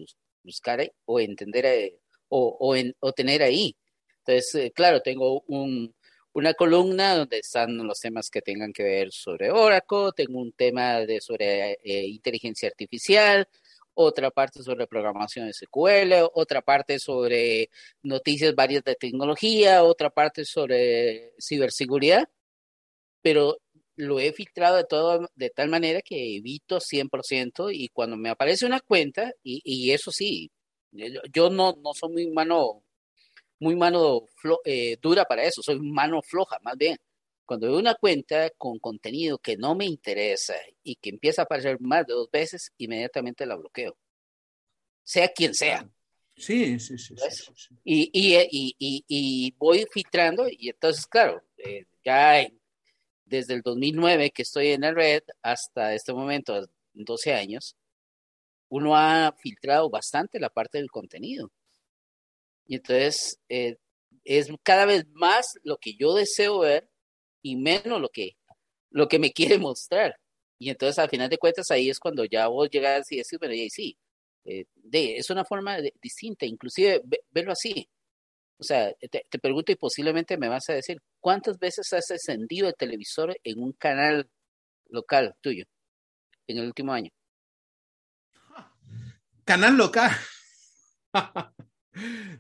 B: buscar o entender eh, o, o, en, tener ahí. Entonces, claro, tengo un, una columna donde están los temas que tengan que ver sobre Oracle, tengo un tema de sobre inteligencia artificial, otra parte sobre programación SQL, otra parte sobre noticias varias de tecnología, otra parte sobre ciberseguridad, pero lo he filtrado de, todo, de tal manera que evito 100% y cuando me aparece una cuenta, y, eso sí, yo no, no soy muy mano, muy mano eh, dura para eso, soy mano floja más bien. Cuando veo una cuenta con contenido que no me interesa y que empieza a aparecer más de dos veces, inmediatamente la bloqueo. Sea quien sea.
A: Sí, sí, sí.
B: Y, y, y, y, voy filtrando y entonces, claro, eh, ya desde el 2009 que estoy en la red hasta este momento, 12 años, uno ha filtrado bastante la parte del contenido. Y entonces eh, es cada vez más lo que yo deseo ver y menos lo que, lo que me quiere <laughs> mostrar. Y entonces, al final de cuentas, ahí es cuando ya vos llegas y decís, bueno, y sí, eh, es una forma distinta, inclusive verlo así. O sea, te, te, pregunto y posiblemente me vas a decir, ¿cuántas veces has encendido el televisor en un canal local tuyo en el último año?
A: Canal local. <laughs>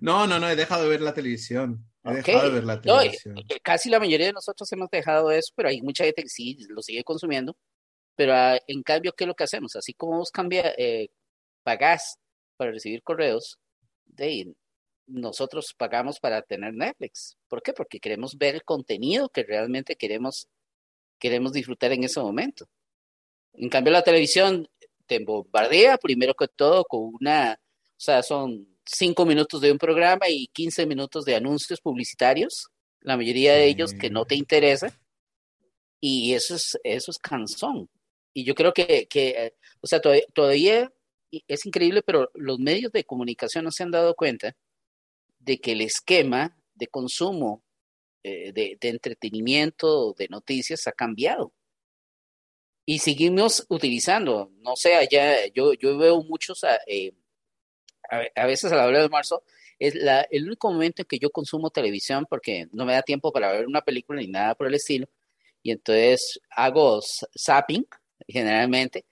A: No, no, no, he dejado de ver la televisión. He dejado de ver la televisión.
B: casi la mayoría de nosotros hemos dejado eso, pero hay mucha gente que sí lo sigue consumiendo. Pero ah, en cambio, ¿qué es lo que hacemos? Así como vos cambia, eh, pagás para recibir correos, de, nosotros pagamos para tener Netflix. ¿Por qué? Porque queremos ver el contenido que realmente queremos, queremos disfrutar en ese momento. En cambio, la televisión te bombardea primero que todo con una, o sea, son cinco minutos de un programa y 15 minutos de anuncios publicitarios, la mayoría de ellos que no te interesa, y eso es, eso es cansón. Y yo creo que, que o sea, todavía, todavía es increíble, pero los medios de comunicación no se han dado cuenta de que el esquema de consumo eh, de, de, entretenimiento, de noticias, ha cambiado. Y seguimos utilizando, no sé, allá yo, yo veo muchos, ah, eh, a, veces a la hora de marzo, es la, el único momento en que yo consumo televisión porque no me da tiempo para ver una película ni nada por el estilo. Y entonces hago zapping, generalmente,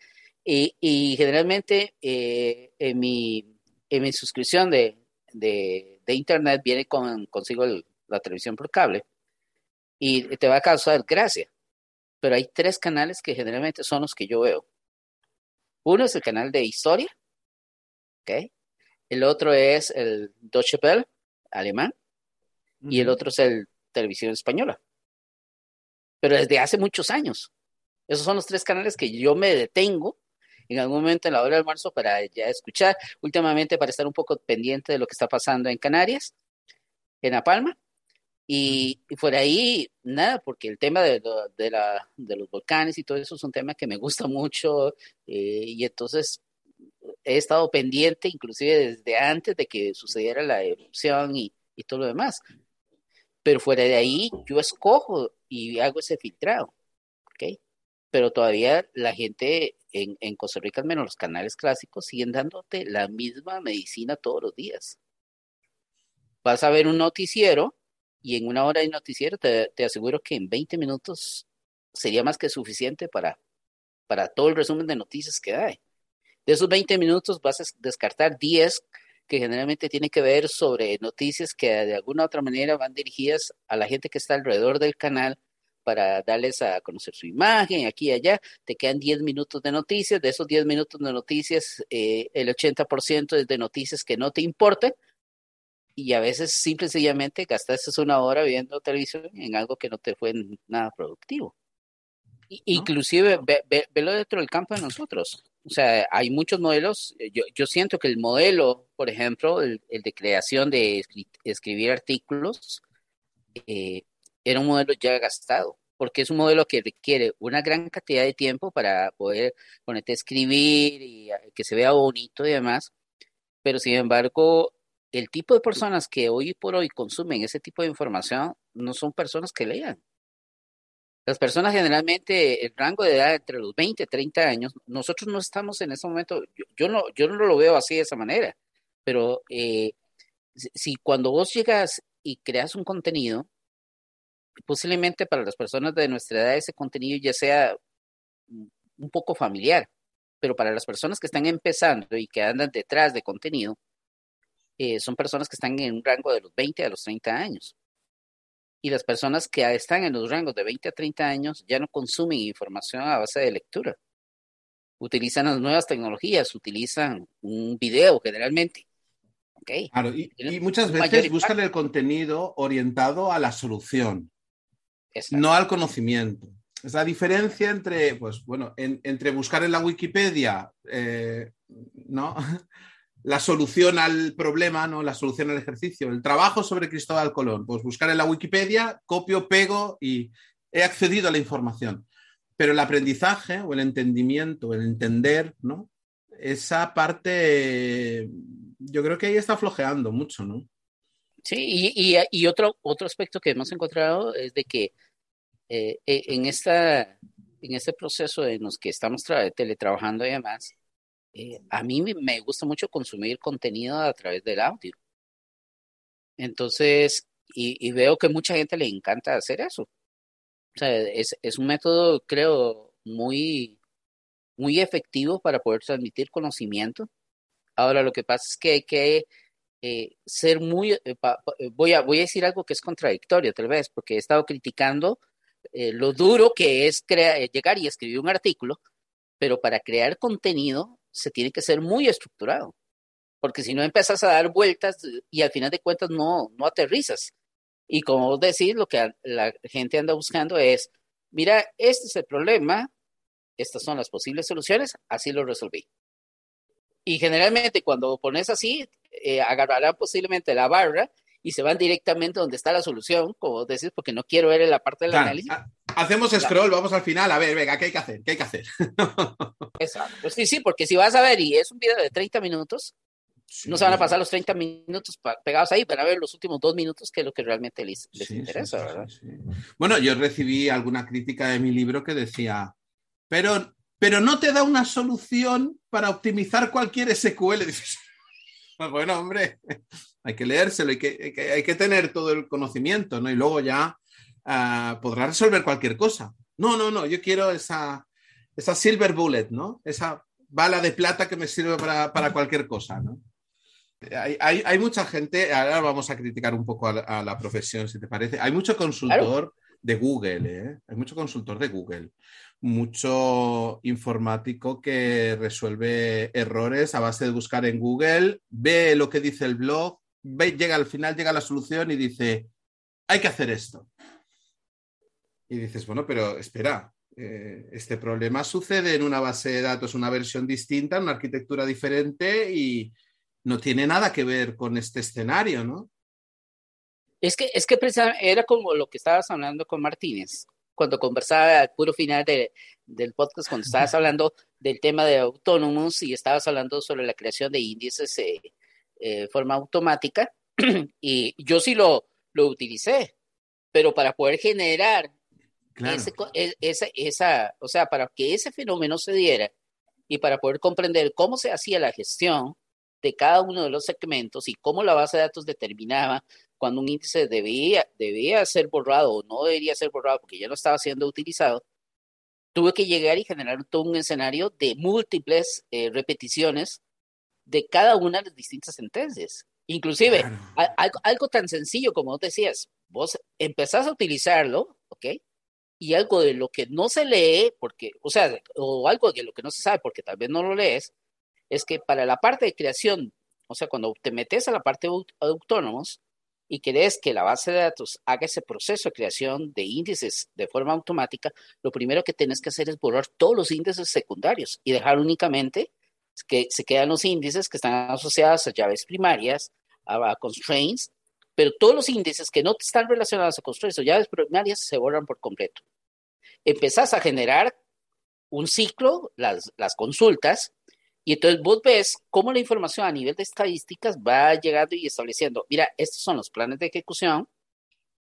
B: y, y generalmente eh, en, mi, en mi suscripción de, de, de internet viene con, consigo la televisión por cable y te va a causar gracia. Pero hay tres canales que generalmente son los que yo veo. Uno es el canal de historia, ¿ok? El otro es el Deutsche Welle, alemán, y el otro es el televisión española. Pero desde hace muchos años. Esos son los tres canales que yo me detengo en algún momento en la hora del almuerzo para ya escuchar, últimamente para estar un poco pendiente de lo que está pasando en Canarias, en La Palma. Y, y por ahí, nada, porque el tema de, de, la, de, los volcanes y todo eso es un tema que me gusta mucho eh, y entonces he estado pendiente inclusive desde antes de que sucediera la erupción y, y todo lo demás. Pero fuera de ahí, yo escojo y hago ese filtrado, ¿ok? Pero todavía la gente en, en Costa Rica, al menos los canales clásicos, siguen dándote la misma medicina todos los días. Vas a ver un noticiero y en una hora de noticiero te, te aseguro que en 20 minutos sería más que suficiente para, para todo el resumen de noticias que hay. De esos 20 minutos vas a descartar 10 que generalmente tienen que ver sobre noticias que de alguna u otra manera van dirigidas a la gente que está alrededor del canal para darles a conocer su imagen, aquí y allá, te quedan 10 minutos de noticias, de esos 10 minutos de noticias, eh, el 80% es de noticias que no te importan, y a veces simple y sencillamente gastaste una hora viendo televisión en algo que no te fue nada productivo. Inclusive, ve, velo dentro del campo de nosotros. O sea, hay muchos modelos. Yo, yo siento que el modelo, por ejemplo, el, el de creación de escribir artículos, eh, era un modelo ya gastado, porque es un modelo que requiere una gran cantidad de tiempo para poder ponerte a escribir y que se vea bonito y demás, pero sin embargo, el tipo de personas que hoy por hoy consumen ese tipo de información no son personas que lean. Las personas generalmente, el rango de edad entre los 20 y 30 años, nosotros no estamos en ese momento, yo, no, yo no lo veo así de esa manera, pero eh, si cuando vos llegas y creas un contenido, posiblemente para las personas de nuestra edad ese contenido ya sea un poco familiar, pero para las personas que están empezando y que andan detrás de contenido, eh, son personas que están en un rango de los 20 a los 30 años. Y las personas que están en los rangos de 20 a 30 años ya no consumen información a base de lectura. Utilizan las nuevas tecnologías, utilizan un video generalmente. Okay.
A: Claro, y, y muchas veces buscan el contenido orientado a la solución. Exacto. no al conocimiento. Es la diferencia entre, pues bueno, en, entre buscar en la Wikipedia, eh, ¿no? <laughs> La solución al problema, ¿no? La solución al ejercicio. El trabajo sobre Cristóbal Colón. Pues buscar en la Wikipedia, copio, pego y he accedido a la información. Pero el aprendizaje o el entendimiento, el entender, ¿no? Esa parte, yo creo que ahí está flojeando mucho, ¿no?
B: Sí, y, otro, otro aspecto que hemos encontrado es de que eh, eh en, esta, en este proceso en los que estamos teletrabajando y demás, eh, a mí me gusta mucho consumir contenido a través del audio. Entonces, y, veo que mucha gente le encanta hacer eso. O sea, es, un método, creo, muy, muy efectivo para poder transmitir conocimiento. Ahora, lo que pasa es que hay que eh, ser muy, eh, voy a decir algo que es contradictorio tal vez, porque he estado criticando lo duro que es llegar y escribir un artículo, pero para crear contenido se tiene que ser muy estructurado, porque si no empiezas a dar vueltas y al final de cuentas no, no aterrizas. Y como vos decís, lo que la gente anda buscando es, mira, este es el problema, estas son las posibles soluciones, así lo resolví. Y generalmente cuando pones así, eh, agarrarán posiblemente la barra y se van directamente donde está la solución, como decís, porque no quiero ver en la parte del análisis.
A: Hacemos scroll, vamos al final, a ver, venga, ¿qué hay que hacer? ¿Qué hay que hacer? <laughs>
B: Exacto. Pues sí, sí, porque si vas a ver y es un video de 30 minutos, no se van a pasar los 30 minutos pegados ahí, para ver los últimos dos minutos, que es lo que realmente les, interesa, ¿verdad?
A: Bueno, yo recibí alguna crítica de mi libro que decía, pero, pero no te da una solución para optimizar cualquier SQL. <laughs> bueno, hombre, hay que leérselo, hay que, hay que, tener todo el conocimiento, ¿no? Y luego ya uh, podrá resolver cualquier cosa. No, no, no, yo quiero esa, esa silver bullet, ¿no? Esa bala de plata que me sirve para, para cualquier cosa, ¿no? Hay, mucha gente, ahora vamos a criticar un poco a la, profesión, si te parece. Hay mucho consultor de Google, ¿eh? hay mucho consultor de Google, mucho informático que resuelve errores a base de buscar en Google, ve lo que dice el blog, llega al final, llega a la solución y dice, hay que hacer esto. Y dices, bueno, pero espera, eh, este problema sucede en una base de datos, una versión distinta, una arquitectura diferente y no tiene nada que ver con este escenario, ¿no?
B: Es que, es que era como lo que estabas hablando con Martínez, cuando conversaba al puro final del podcast, cuando estabas <laughs> hablando del tema de autónomos y estabas hablando sobre la creación de índices de eh, forma automática, <clears throat> y yo sí lo, lo utilicé, pero para poder generar e, esa, esa, o sea, para que ese fenómeno se diera y para poder comprender cómo se hacía la gestión de cada uno de los segmentos y cómo la base de datos determinaba cuando un índice debía, debía ser borrado o no debería ser borrado porque ya no estaba siendo utilizado, tuve que llegar y generar todo un escenario de múltiples eh, repeticiones de cada una de las distintas sentencias. Inclusive, algo, tan sencillo como vos decías, vos empezás a utilizarlo. Y algo de lo que no se lee, porque, o sea, o algo de lo que no se sabe porque tal vez no lo lees, es que para la parte de creación, o sea, cuando te metes a la parte de autónomos y querés que la base de datos haga ese proceso de creación de índices de forma automática, lo primero que tienes que hacer es borrar todos los índices secundarios y dejar únicamente que se quedan los índices que están asociados a llaves primarias, a, constraints, pero todos los índices que no están relacionados a constraints o llaves primarias se borran por completo. Empezás a generar un ciclo, las, las consultas, y entonces vos ves cómo la información a nivel de estadísticas va llegando y estableciendo, mira, estos son los planes de ejecución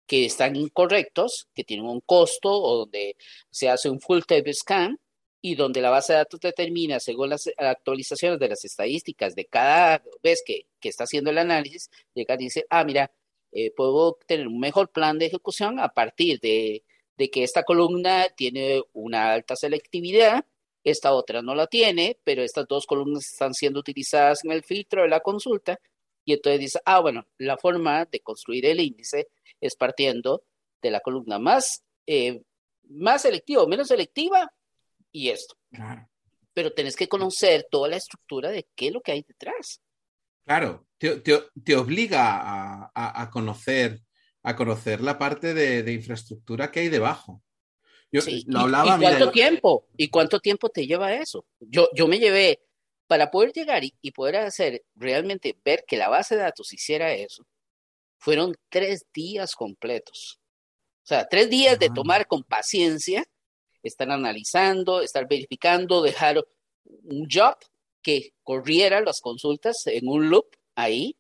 B: que están incorrectos, que tienen un costo o donde se hace un full table scan y donde la base de datos determina, según las actualizaciones de las estadísticas de cada vez que, que está haciendo el análisis, llega y dice, ah, mira, eh, puedo tener un mejor plan de ejecución a partir de, de que esta columna tiene una alta selectividad esta otra no la tiene, pero estas dos columnas están siendo utilizadas en el filtro de la consulta y entonces dice, ah, bueno, la forma de construir el índice es partiendo de la columna más, eh, más selectiva o menos selectiva y esto. Pero tenés que conocer toda la estructura de qué es lo que hay detrás.
A: Claro, te, obliga a, conocer, a conocer la parte de infraestructura que hay debajo.
B: Yo lo hablaba, ¿Y, cuánto tiempo? ¿Y cuánto tiempo te lleva eso? Yo, yo me llevé, para poder llegar y, poder hacer, realmente ver que la base de datos hiciera eso, fueron tres días completos. O sea, tres días de tomar con paciencia, estar analizando, estar verificando, dejar un job que corriera las consultas en un loop ahí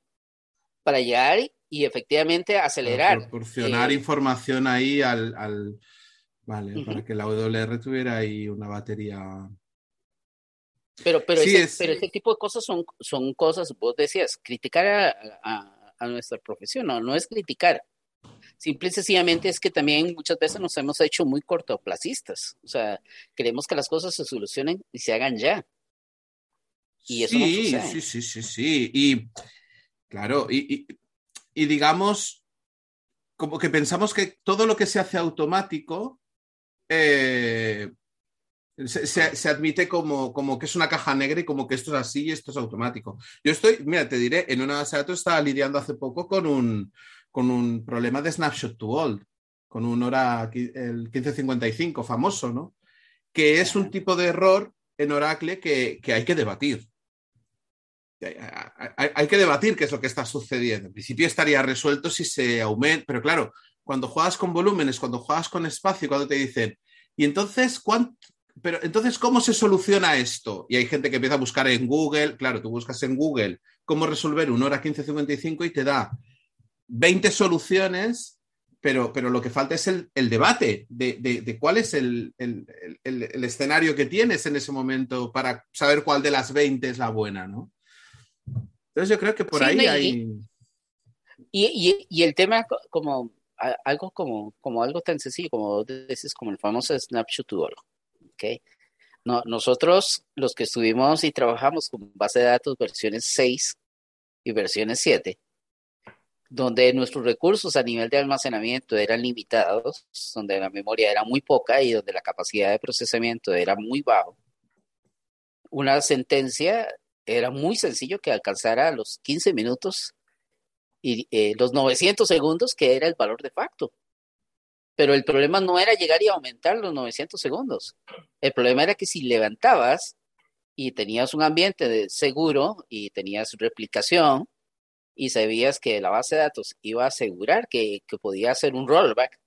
B: para llegar y, efectivamente acelerar.
A: proporcionar eh, información ahí al, Vale, para que la WR tuviera ahí una batería.
B: Pero, pero, ese, pero ese tipo de cosas son, son cosas, vos decías, criticar a, a, nuestra profesión, no, no es criticar. Simple y sencillamente es que también muchas veces nos hemos hecho muy cortoplacistas. O sea, queremos que las cosas se solucionen y se hagan ya.
A: Y eso sí, no. Sí, sí, sí, sí. Y Claro, y, digamos, como que pensamos que todo lo que se hace automático eh, se, admite como, como, que es una caja negra y como que esto es así y esto es automático. Yo estoy, mira, te diré, en una base de datos estaba lidiando hace poco con un, con un problema de snapshot to old, con un hora, el 1555 famoso, ¿no? Que es un tipo de error en Oracle que, hay que debatir. Hay, que debatir qué es lo que está sucediendo. En principio estaría resuelto si se aumenta, pero claro, cuando juegas con volúmenes, cuando juegas con espacio, cuando te dicen, y entonces, ¿cuánto, pero entonces, ¿cómo se soluciona esto? Y hay gente que empieza a buscar en Google, claro, tú buscas en Google cómo resolver un hora 1555 y te da 20 soluciones pero, pero lo que falta es el, debate de, cuál es el, escenario que tienes en ese momento para saber cuál de las 20 es la buena, ¿no? Entonces yo creo que por ahí hay...
B: Y, el tema como algo como, como algo tan sencillo como dices, como el famoso snapshot ¿ok? No, nosotros, los que estuvimos y trabajamos con base de datos versiones 6 y versiones 7, donde nuestros recursos a nivel de almacenamiento eran limitados, donde la memoria era muy poca y donde la capacidad de procesamiento era muy bajo, una sentencia era muy sencillo que alcanzara los 15 minutos y eh, los 900 segundos, que era el valor de facto. Pero el problema no era llegar y aumentar los 900 segundos. El problema era que si levantabas y tenías un ambiente seguro y tenías replicación, y sabías que la base de datos iba a asegurar que, podía hacer un rollback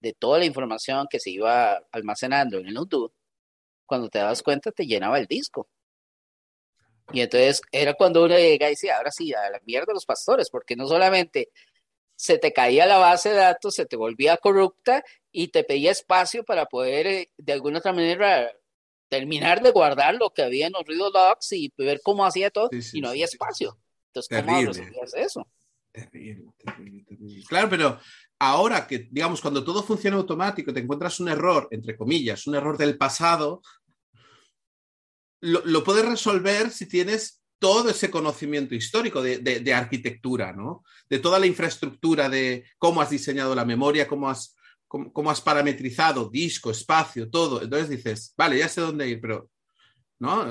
B: de toda la información que se iba almacenando en el node, cuando te das cuenta te llenaba el disco. Y entonces era cuando uno llega y decía, ahora sí, a la mierda los pastores, porque no solamente se te caía la base de datos, se te volvía corrupta y te pedía espacio para poder eh, de alguna otra manera terminar de guardar lo que había en los ruidos logs y ver cómo hacía todo y no había espacio. Entonces, ¿cómo resolvías eso?
A: Terrible, terrible, terrible. Claro, pero ahora que, digamos, cuando todo funciona automático, te encuentras un error, entre comillas, un error del pasado, lo, puedes resolver si tienes todo ese conocimiento histórico de, arquitectura, ¿no? De toda la infraestructura, de cómo has diseñado la memoria, cómo has, cómo has parametrizado disco, espacio, todo. Entonces dices, vale, ya sé dónde ir, pero ¿no?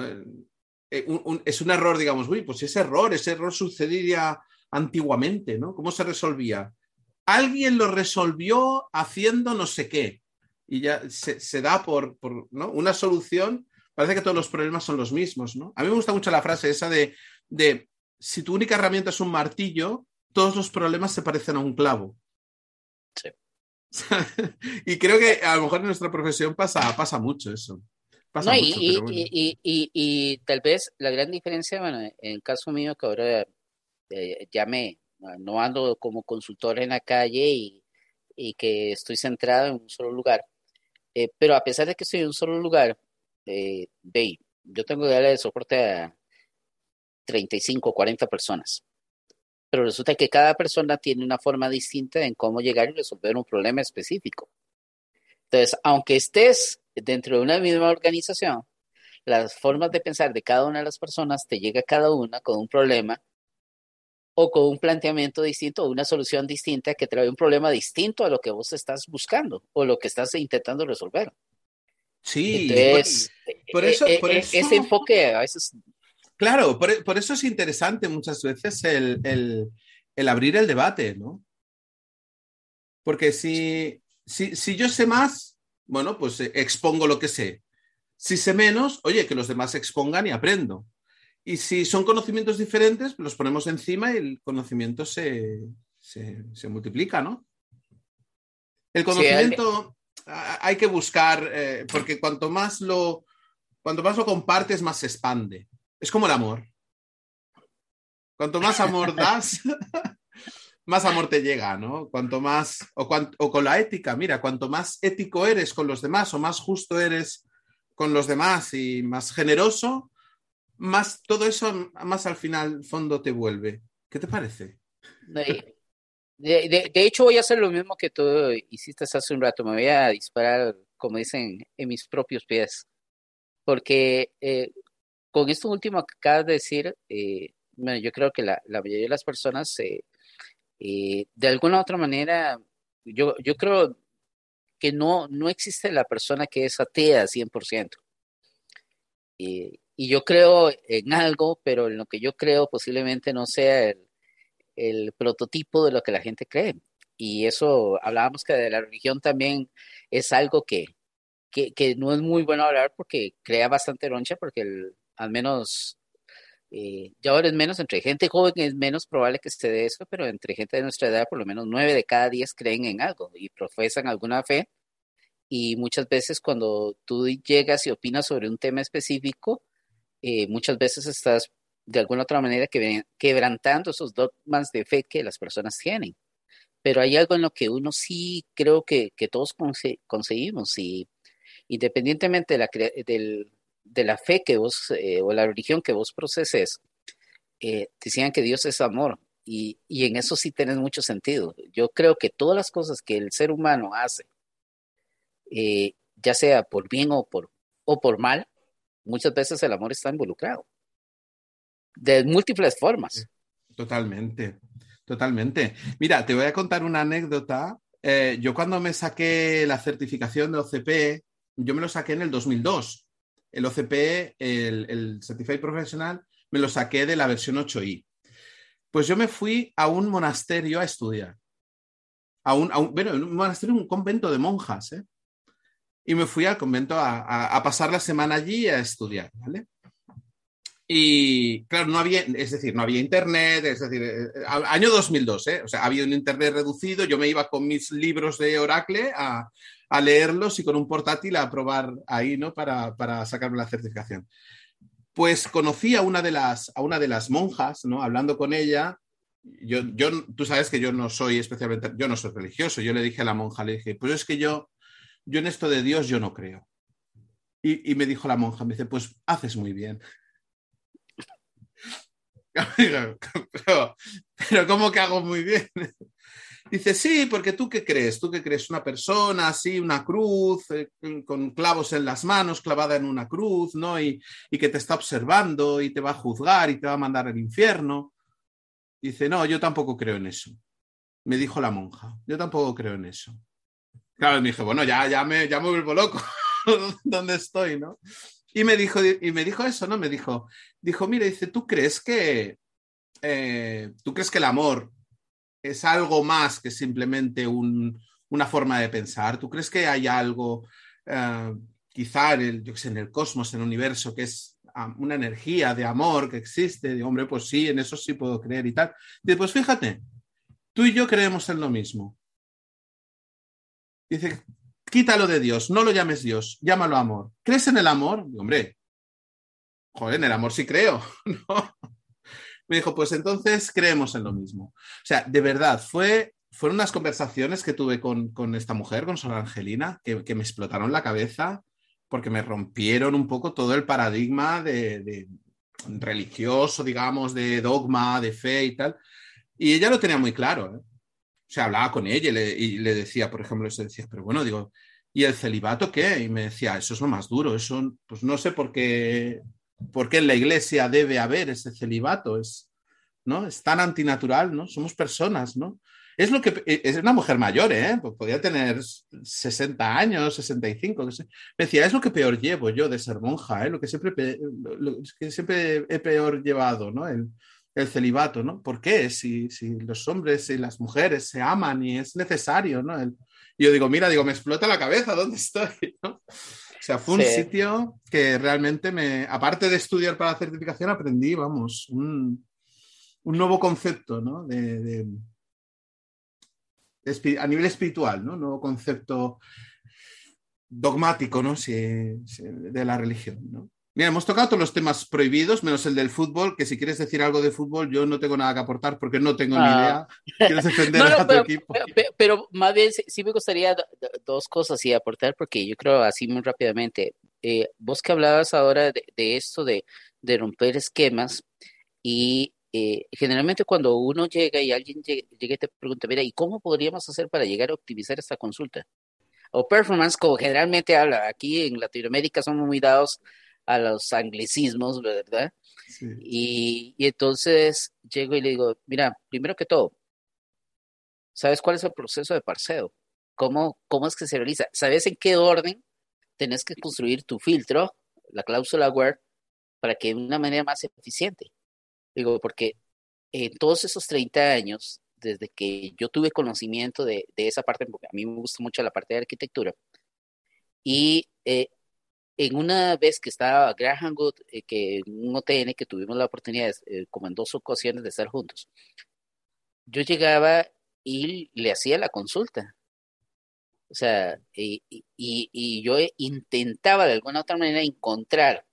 A: Eh, es un error, digamos, uy, pues ese error, ese error sucedía antiguamente, ¿no? ¿Cómo se resolvía? Alguien lo resolvió haciendo no sé qué y ya se, da por, una solución. Parece que todos los problemas son los mismos, ¿no? A mí me gusta mucho la frase esa de, de si tu única herramienta es un martillo, todos los problemas se parecen a un clavo. Sí. <laughs> y creo que a lo mejor en nuestra profesión pasa, pasa mucho eso
B: y, tal vez la gran diferencia, bueno, en el caso mío, que ahora eh, ya me, no ando como consultor en la calle y, que estoy centrado en un solo lugar, eh, pero a pesar de que estoy en un solo lugar, eh, yo tengo que darle soporte a 35 o 40 personas. Pero resulta que cada persona tiene una forma distinta en cómo llegar y resolver un problema específico. Entonces, aunque estés dentro de una misma organización, las formas de pensar de cada una de las personas te llega cada una con un problema o con un planteamiento distinto o una solución distinta que trae un problema distinto a lo que vos estás buscando o lo que estás intentando resolver.
A: Sí,
B: por, eso, e, e, ese enfoque a veces...
A: Claro, por, eso es interesante muchas veces el, abrir el debate, ¿no? Porque si, si, si yo sé más, bueno, pues eh, expongo lo que sé. Si sé menos, oye, que los demás expongan y aprendo. Y si son conocimientos diferentes, los ponemos encima y el conocimiento se, multiplica, ¿no? El conocimiento hay... que buscar, eh, porque cuanto más, lo, cuanto más lo compartes, más se expande. Es como el amor. Cuanto más amor <laughs> das, <laughs> más amor te llega, ¿no? Cuanto más, o, con la ética, mira, cuanto más ético eres con los demás o más justo eres con los demás y más generoso, más todo eso, más al final, fondo te vuelve. ¿Qué te parece?
B: De, hecho, voy a hacer lo mismo que tú hiciste hace un rato. Me voy a disparar, como dicen, en mis propios pies. Porque eh, con esto último que acabas de decir, eh, bueno, yo creo que la, la mayoría de las personas, eh, eh, de alguna otra manera, yo, yo creo que no, no existe la persona que es atea 100%. Y, y yo creo en algo, pero en lo que yo creo posiblemente no sea el, el prototipo de lo que la gente cree. Y eso, hablábamos que de la religión también es algo que, que, no es muy bueno hablar porque crea bastante roncha, porque al menos eh, ya ahora es menos, entre gente joven es menos probable que se dé eso, pero entre gente de nuestra edad, por lo menos nueve de cada diez creen en algo y profesan alguna fe. Y muchas veces cuando tú llegas y opinas sobre un tema específico, eh, muchas veces estás de alguna otra manera que, quebrantando esos dogmas de fe que las personas tienen. Pero hay algo en lo que uno sí creo que, que todos conseguimos y independientemente de la, del, de la fe que vos eh, o la religión que vos proceses, eh, decían que Dios es amor y, y, en eso sí tenés mucho sentido. Yo creo que todas las cosas que el ser humano hace, eh, ya sea por bien o por, o por mal, muchas veces el amor está involucrado. De múltiples formas.
A: Totalmente, totalmente. Mira, te voy a contar una anécdota. yo cuando me saqué la certificación de OCP, yo me lo saqué en el 2002 el OCP, el, el Certified Professional, me lo saqué de la versión 8i. Pues yo me fui a un monasterio a estudiar. A un, bueno, un monasterio, un convento de monjas, ¿eh? Y me fui al convento a, a, pasar la semana allí a estudiar, ¿vale? Y claro, no había, es decir, no había internet, es decir, eh, eh, año 2002, ¿eh? O sea, había un internet reducido, yo me iba con mis libros de Oracle a, a leerlos y con un portátil a probar ahí, ¿no? Para, para sacarme la certificación. Pues conocí a una de las, a una de las monjas, ¿no? Hablando con ella, yo, yo, tú sabes que yo no soy especialmente, yo no soy religioso. Yo le dije a la monja, le dije, pues es que yo, yo en esto de Dios yo no creo. Y, y me dijo la monja, me dice, pues haces muy bien. <laughs> pero, pero, ¿cómo que hago muy bien? Dice, sí, porque tú qué crees, tú qué crees, una persona así, una cruz, eh, con clavos en las manos, clavada en una cruz, ¿no? Y, y, que te está observando y te va a juzgar y te va a mandar al infierno. Dice, no, yo tampoco creo en eso. Me dijo la monja, yo tampoco creo en eso. Claro, me dije, bueno, ya, ya, me, ya me vuelvo loco, <laughs> ¿dónde estoy, no? Y me dijo, y me dijo eso, ¿no? Me dijo, dijo, mira, dice, ¿tú crees que, eh, tú crees que el amor es algo más que simplemente un, una forma de pensar? ¿Tú crees que hay algo, uh, quizá en el, yo sé, en el cosmos, en el universo, que es una energía de amor que existe? De hombre, pues sí, en eso sí puedo creer y tal. Dice, pues fíjate, tú y yo creemos en lo mismo. Dice, quítalo de Dios, no lo llames Dios, llámalo amor. ¿Crees en el amor? Hombre, joder, en el amor sí creo, <laughs> ¿no? Me dijo, pues entonces creemos en lo mismo. O sea, de verdad, fue, fueron unas conversaciones que tuve con, con esta mujer, con Sor Angelina, que, que, me explotaron la cabeza porque me rompieron un poco todo el paradigma de, religioso, digamos, de dogma, de fe y tal. Y ella lo tenía muy claro. ¿eh? O sea, hablaba con ella y le, decía, por ejemplo, se decía, pero bueno, digo, ¿y el celibato qué? Y me decía, eso es lo más duro, eso, pues no sé por qué ¿Por qué en la iglesia debe haber ese celibato? Es, ¿no? es tan antinatural, ¿no? Somos personas, ¿no? Es lo que es una mujer mayor, ¿eh? Pues podría tener 60 años, 65. Me decía, es lo que peor llevo yo de ser monja, ¿eh? Lo que siempre, lo que siempre he peor llevado, ¿no? El, el celibato, ¿no? ¿Por qué? Si, si, los hombres y las mujeres se aman y es necesario, ¿no? El, yo digo, mira, digo, me explota la cabeza, ¿dónde estoy? <laughs> ¿no? Sea, fue un sí. sitio que realmente me, aparte de estudiar para la certificación, aprendí, vamos, un, un nuevo concepto, ¿no? De, de, de, a nivel espiritual, ¿no? Un nuevo concepto dogmático, ¿no? Si, si, de la religión, ¿no? Mira, hemos tocado todos los temas prohibidos, menos el del fútbol, que si quieres decir algo de fútbol, yo no tengo nada que aportar porque no tengo ah. ni idea. ¿Quieres defender <laughs> no, no, a tu
B: pero,
A: equipo?
B: Pero, pero, más bien sí, me gustaría dos cosas y aportar, porque yo creo así muy rápidamente. Eh, vos que hablabas ahora de, de esto de, de, romper esquemas y eh, generalmente cuando uno llega y alguien llega, llega y te pregunta, mira, ¿y cómo podríamos hacer para llegar a optimizar esta consulta? O performance, como generalmente habla, aquí en Latinoamérica somos muy dados a los anglicismos, ¿verdad? Y, y, entonces llego y le digo, mira, primero que todo, ¿sabes cuál es el proceso de parseo? ¿Cómo, cómo es que se realiza? ¿Sabes en qué orden tenés que construir tu filtro, la cláusula where, para que de una manera más eficiente? Digo, porque en todos esos 30 años, desde que yo tuve conocimiento de, de esa parte, porque a mí me gusta mucho la parte de arquitectura, y eh, en una vez que estaba Graham Good, eh, que en un OTN que tuvimos la oportunidad, eh, como en dos ocasiones, de estar juntos, yo llegaba y le hacía la consulta. O sea, y, y, yo intentaba de alguna otra manera encontrar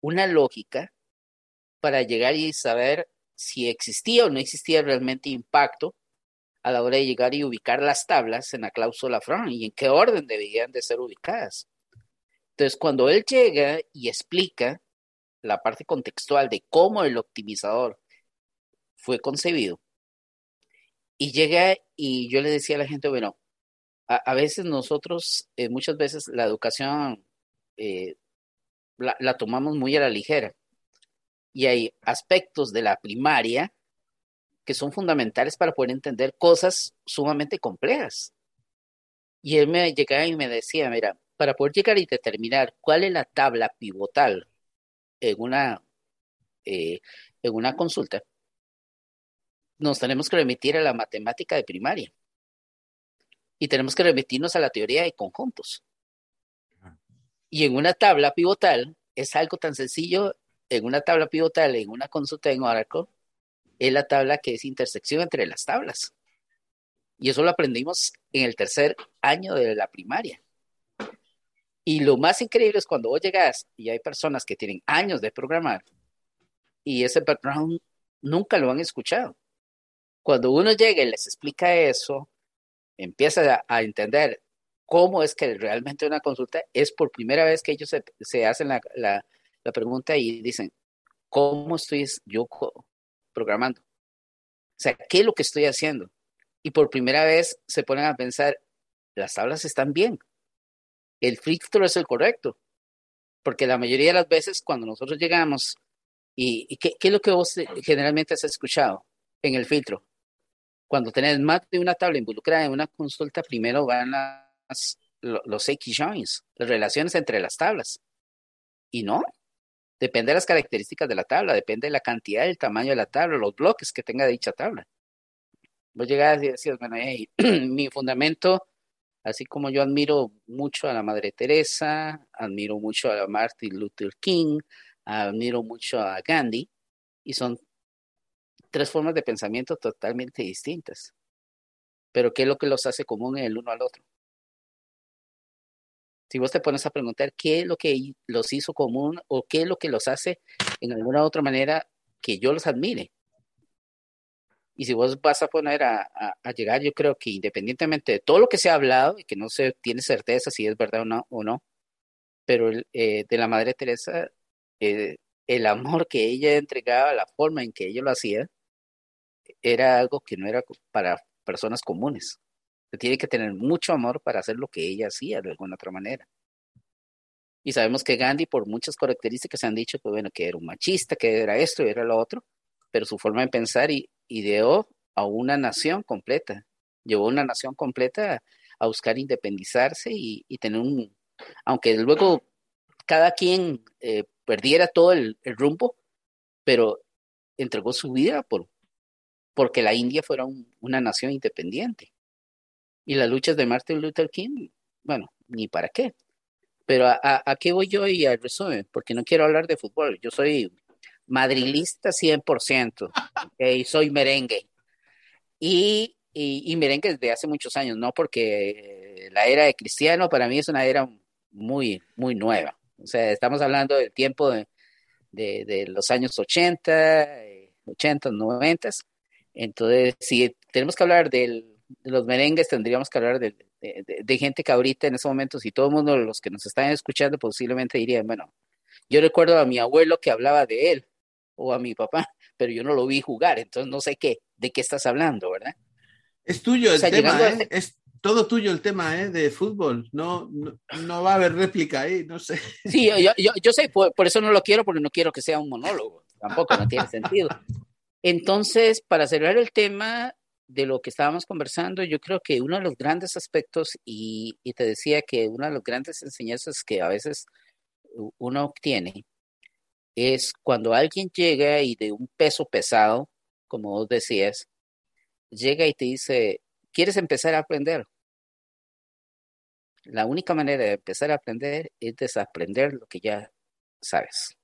B: una lógica para llegar y saber si existía o no existía realmente impacto a la hora de llegar y ubicar las tablas en la cláusula front y en qué orden debían de ser ubicadas. Entonces, cuando él llega y explica la parte contextual de cómo el optimizador fue concebido, y llega y yo le decía a la gente, bueno, a, veces nosotros, eh, muchas veces la educación eh, la tomamos muy a la ligera y hay aspectos de la primaria que son fundamentales para poder entender cosas sumamente complejas. Y él me llegaba y me decía, mira, para poder llegar y determinar cuál es la tabla pivotal en una, eh, en una consulta, nos tenemos que remitir a la matemática de primaria. Y tenemos que remitirnos a la teoría de conjuntos. Y en una tabla pivotal es algo tan sencillo en una tabla pivotal, en una consulta en Oracle, es la tabla que es intersección entre las tablas. Y eso lo aprendimos en el tercer año de la primaria. Y lo más increíble es cuando vos llegas y hay personas que tienen años de programar y ese background nunca lo han escuchado. Cuando uno llega y les explica eso, empieza a, entender cómo es que realmente una consulta es por primera vez que ellos se, hacen la, la pregunta y dicen, ¿cómo estoy yo programando? O sea, ¿qué es lo que estoy haciendo? Y por primera vez se ponen a pensar, las tablas están bien, el filtro es el correcto, porque la mayoría de las veces cuando nosotros llegamos, ¿y, qué, es lo que vos generalmente has escuchado en el filtro? Cuando tenés más de una tabla involucrada en una consulta, primero van las, los X joins, las relaciones entre las tablas. Y no, Depende de las características de la tabla, depende de la cantidad y el tamaño de la tabla, los bloques que tenga dicha tabla. Vos llegás y decís, bueno, <clears throat> mi fundamento, así como yo admiro mucho a la Madre Teresa, admiro mucho a Martin Luther King, admiro mucho a Gandhi, y son tres formas de pensamiento totalmente distintas. Pero ¿qué es lo que los hace común el uno al otro? Si vos te pones a preguntar qué es lo que los hizo común o qué es lo que los hace en alguna otra manera que yo los admire. Y si vos vas a poner a, llegar, yo creo que independientemente de todo lo que se ha hablado y que no se tiene certeza si es verdad o no, o no pero eh, de la Madre Teresa, eh, el amor que ella entregaba, la forma en que ella lo hacía, era algo que no era para personas comunes tiene que tener mucho amor para hacer lo que ella hacía de alguna otra manera. Y sabemos que Gandhi, por muchas características, se han dicho que, bueno, que era un machista, que era esto y era lo otro, pero su forma de pensar ideó a una nación completa, llevó a una nación completa a, buscar independizarse y, tener un, aunque luego cada quien eh, perdiera todo el, rumbo, pero entregó su vida por, porque la India fuera una nación independiente. Y las luchas de Martin Luther King, bueno, ni para qué. Pero a, a, qué voy yo y al resumen, porque no quiero hablar de fútbol. Yo soy madrilista 100%, y soy merengue. Y, y, merengue desde hace muchos años, ¿no? Porque la era de Cristiano para mí es una era muy, muy nueva. O sea, estamos hablando del tiempo de, de, de los años 80, 80, 90. Entonces, si tenemos que hablar de los merengues tendríamos que hablar de, gente que ahorita en ese momento, si todo el mundo, los que nos están escuchando, posiblemente dirían, bueno, yo recuerdo a mi abuelo que hablaba de él o a mi papá, <laughs> pero yo no lo vi jugar, entonces no sé qué, de qué estás hablando, ¿verdad?
A: Es tuyo el tema, ¿eh? todo tuyo el tema ¿eh? de fútbol. No, no, va a haber réplica ahí, no sé.
B: Sí, yo, yo, sé, por, eso no lo quiero, porque no quiero que sea un monólogo. Tampoco, no tiene sentido. Entonces, para cerrar el tema de lo que estábamos conversando, yo creo que uno de los grandes aspectos, y, y te decía que una de las grandes enseñanzas que a veces uno obtiene, es cuando alguien llega y de un peso pesado, como vos decías, llega y te dice, ¿quieres empezar a aprender? La única manera de empezar a aprender es desaprender lo que ya sabes.